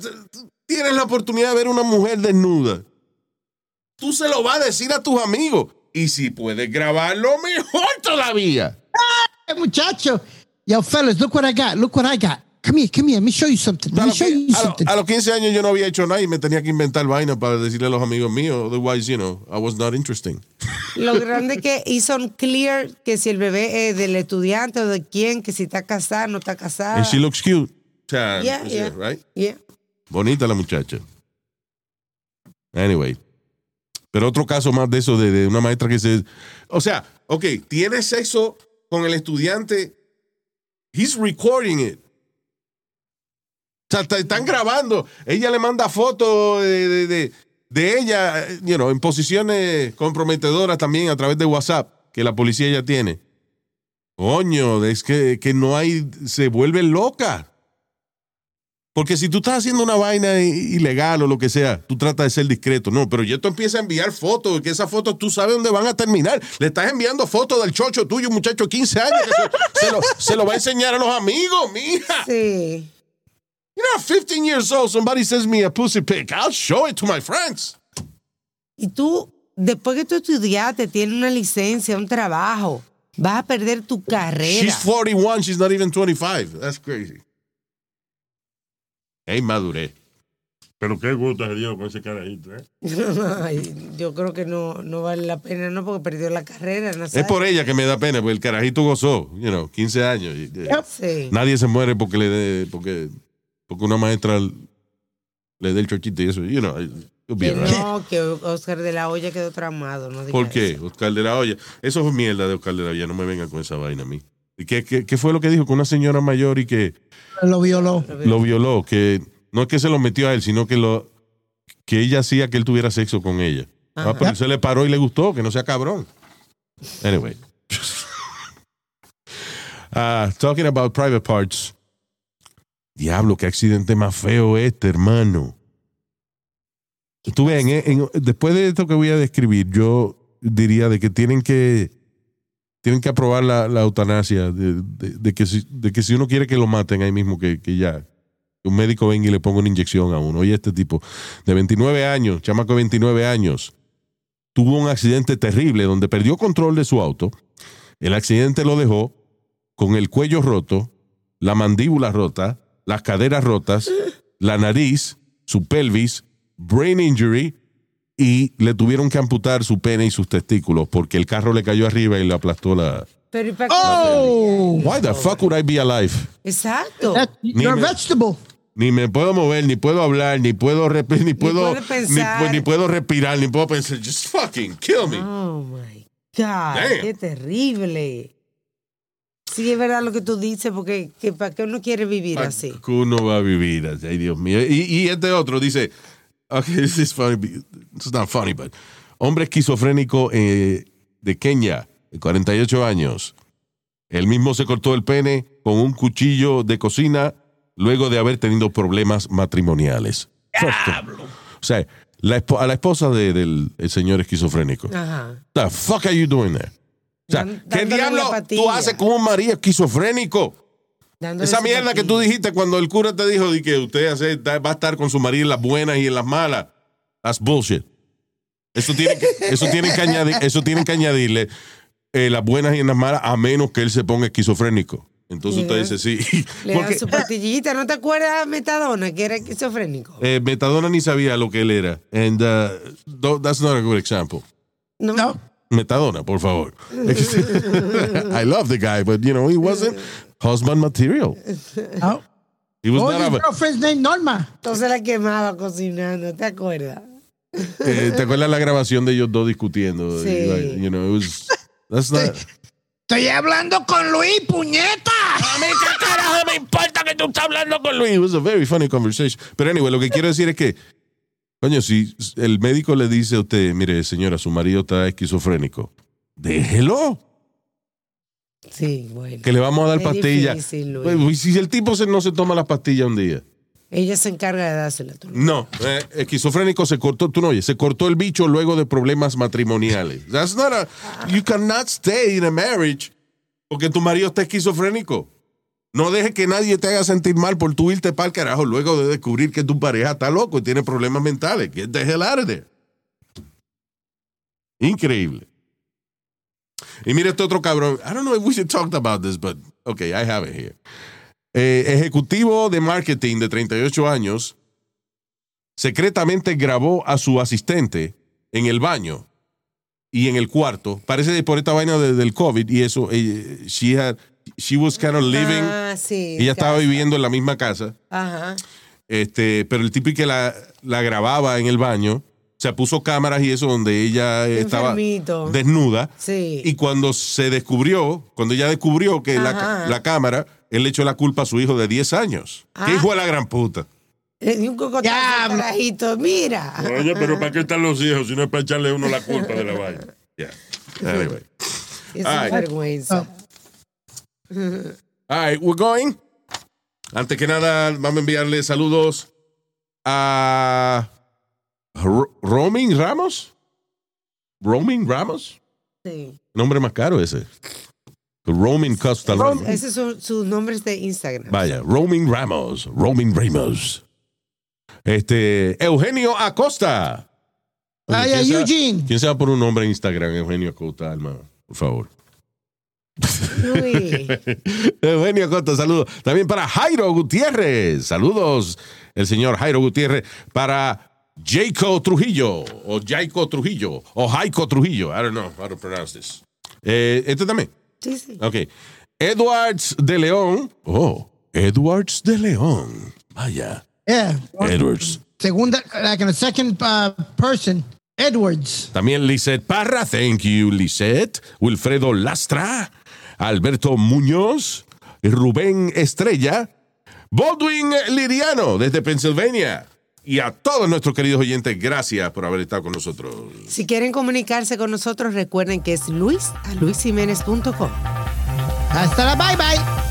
tienes la oportunidad de ver una mujer desnuda. Tú se lo vas a decir a tus amigos. Y si puedes grabarlo, mejor todavía. Hey, muchacho. Yo, fellas, look what I got. Look what I got. Come here, come here. Let me show you something. A Let me los, show you something. a los 15 años yo no había hecho nada y me tenía que inventar vaina para decirle a los amigos míos. Otherwise, you know, I was not interesting. Lo grande que hizo un clear que si el bebé es del estudiante o de quién, que si está casada, no está casada. And she looks cute. O sea, Yeah, yeah. right? Yeah. Bonita la muchacha. Anyway. Pero otro caso más de eso, de, una maestra que se... O sea, ok, tiene sexo con el estudiante. He's recording it. O sea, están grabando. Ella le manda fotos de, de, ella, you know, en posiciones comprometedoras también a través de WhatsApp, que la policía ya tiene. Coño, es que, que no hay... Se vuelve loca. Porque si tú estás haciendo una vaina ilegal o lo que sea, tú tratas de ser discreto. No, pero ya tú empiezas a enviar fotos, que esas fotos tú sabes dónde van a terminar. Le estás enviando fotos del chocho tuyo, un muchacho de 15 años, que se, se lo, se lo va a enseñar a los amigos, mija. Sí. You're not 15 years old, somebody sends me a pussy pic. I'll show it to my friends. Y tú, después que tú estudiaste, tienes una licencia, un trabajo, vas a perder tu carrera. She's 41, she's not even 25. That's crazy. Hey, madurez. Pero qué gusto se dio con ese carajito, ¿eh? Ay, yo creo que no, no vale la pena, no, porque perdió la carrera. No Es por ella que me da pena, porque el carajito gozó, you know, 15 años. y- y- Sí. Nadie se muere porque le dé, porque, porque una maestra le dé el chochito y eso. You know, Que no, que Oscar de la Hoya quedó traumado. No ¿Por qué? eso. Oscar de la Hoya. Eso es mierda de Oscar de la Hoya. No me vengan con esa vaina a mí. ¿Y qué, qué, qué fue lo que dijo? Que una señora mayor y que Lo violó. lo violó. Que no es que se lo metió a él, sino que lo que ella hacía que él tuviera sexo con ella. Ah, pero él se le paró y le gustó. Que no sea cabrón. Anyway. Ah, talking about private parts. Diablo, qué accidente más feo este, hermano. Tú ves, en- en- después de esto que voy a describir, yo diría de que tienen que tienen que aprobar la, la eutanasia, de, que si, uno quiere que lo maten ahí mismo, que, que ya, un médico venga y le ponga una inyección a uno. Oye, este tipo de 29 años, chamaco de 29 años, tuvo un accidente terrible donde perdió control de su auto. El accidente lo dejó con el cuello roto, la mandíbula rota, las caderas rotas, la nariz, su pelvis, brain injury y le tuvieron que amputar su pene y sus testículos porque el carro le cayó arriba y le aplastó la... Pero ¿y para qué? Oh, Why the fuck would I be alive? Exacto. that, you're a me- vegetable. Ni me puedo mover, ni puedo hablar, ni puedo ni puedo puede pensar. ni, ni puedo respirar, ni puedo pensar. Just fucking kill me. Oh my God, Damn. qué terrible. Sí, es verdad lo que tú dices, porque que, ¿para qué uno quiere vivir así? Que uno va a vivir así. Ay, Dios mío. Y, y este otro dice, okay, this is funny. This is not funny, but hombre esquizofrénico eh, de Kenia, de 48 años. Él mismo se cortó el pene con un cuchillo de cocina luego de haber tenido problemas matrimoniales. O sea, la a la esposa de- del el señor esquizofrénico. Ajá. The fuck are you doing there? O sea, Dan- ¿qué diablo tú haces con un marido esquizofrénico? Dándole Esa mierda que tú dijiste cuando el cura te dijo de que usted hace- da- va a estar con su marido en las buenas y en las malas. That's bullshit. Eso tiene que, eso tienen que, añadir, eso tienen que añadirle eh, las buenas y en las malas a menos que él se ponga esquizofrénico. Entonces usted dice sí. Le Porque su pastillita. ¿No te acuerdas de Metadona, que era esquizofrénico? eh, Metadona ni sabía lo que él era. And uh, that's not a good example. No. No. Metadona, por favor. I love the guy, but you know, he wasn't husband material. no. He was Oh, not a- name Norma. Entonces la quemaba cocinando, ¿te acuerdas? Eh, ¿Te acuerdas la grabación de ellos dos discutiendo? Sí. Like, you know, it was, that's not, Estoy hablando con Luis, puñeta. A mí qué carajo me importa que tú estás hablando con Luis. It was a very funny conversation. Pero anyway, lo que quiero decir es que, coño, si el médico le dice a usted, mire, señora, su marido está esquizofrénico, déjelo, Sí, bueno. que le vamos a dar pastillas. Pues, si el tipo se- no se toma las pastillas un día. Ella se encarga de dársela. tú. No, eh, esquizofrénico se cortó, tú no oyes, se cortó el bicho luego de problemas matrimoniales. That's not a, you cannot stay in a marriage porque tu marido está esquizofrénico. No dejes que nadie te haga sentir mal por tú irte para el carajo luego de descubrir que tu pareja está loco y tiene problemas mentales. Hell out of there. Increíble. Y mira este otro cabrón. I don't know if we should talk about this, but okay, I have it here. Eh, ejecutivo de marketing de 38 años secretamente grabó a su asistente en el baño y en el cuarto. Parece por esta vaina de- del COVID y eso. eh, she, had, she was kind of living. Ah, sí. ella estaba casa. viviendo en la misma casa. Ajá. Este, pero el tipo que la, la grababa en el baño, se puso cámaras y eso donde ella estaba Enfermito. desnuda. Sí. Y cuando se descubrió, cuando ella descubrió que la, la cámara, él le echó la culpa a su hijo de 10 años. Ah. ¿Qué hijo de la gran puta? Le di un cocotazo carajito. Mira. Oye, pero ¿para qué están los hijos si no es para echarle a uno la culpa de la vaina? Yeah. Anyway. Es vergüenza. All right, we're going. Antes que nada, vamos a enviarle saludos a Ro- Roaming Ramos. Roaming Ramos. Sí. Nombre más caro ese. Roaming Costa. Esos son sus nombres de Instagram. Vaya, Roaming Ramos. Roaming Ramos. Este, Eugenio Acosta. Oye, Ay, ¿quién se va- Eugene. ¿Quién se va por un nombre en Instagram, Eugenio Acosta, Alma? Por favor. Luis. Eugenio Acosta, saludos. También para Jairo Gutiérrez. Saludos, el señor Jairo Gutiérrez. Para Jaco Trujillo, o Jaico Trujillo, o Jaico Trujillo. I don't know how to pronounce this. Eh, este también. Sí, sí. Ok. Edwards de León. Oh, Edwards de León. Vaya. Yeah. Edwards. Segunda, like in a second uh, person, Edwards. También Lisette Parra. Thank you, Lisette. Wilfredo Lastra. Alberto Muñoz. Rubén Estrella. Baldwin Liriano, desde Pennsylvania. Y a todos nuestros queridos oyentes, gracias por haber estado con nosotros. Si quieren comunicarse con nosotros, recuerden que es luis a luisjiménez.com. Hasta la bye bye.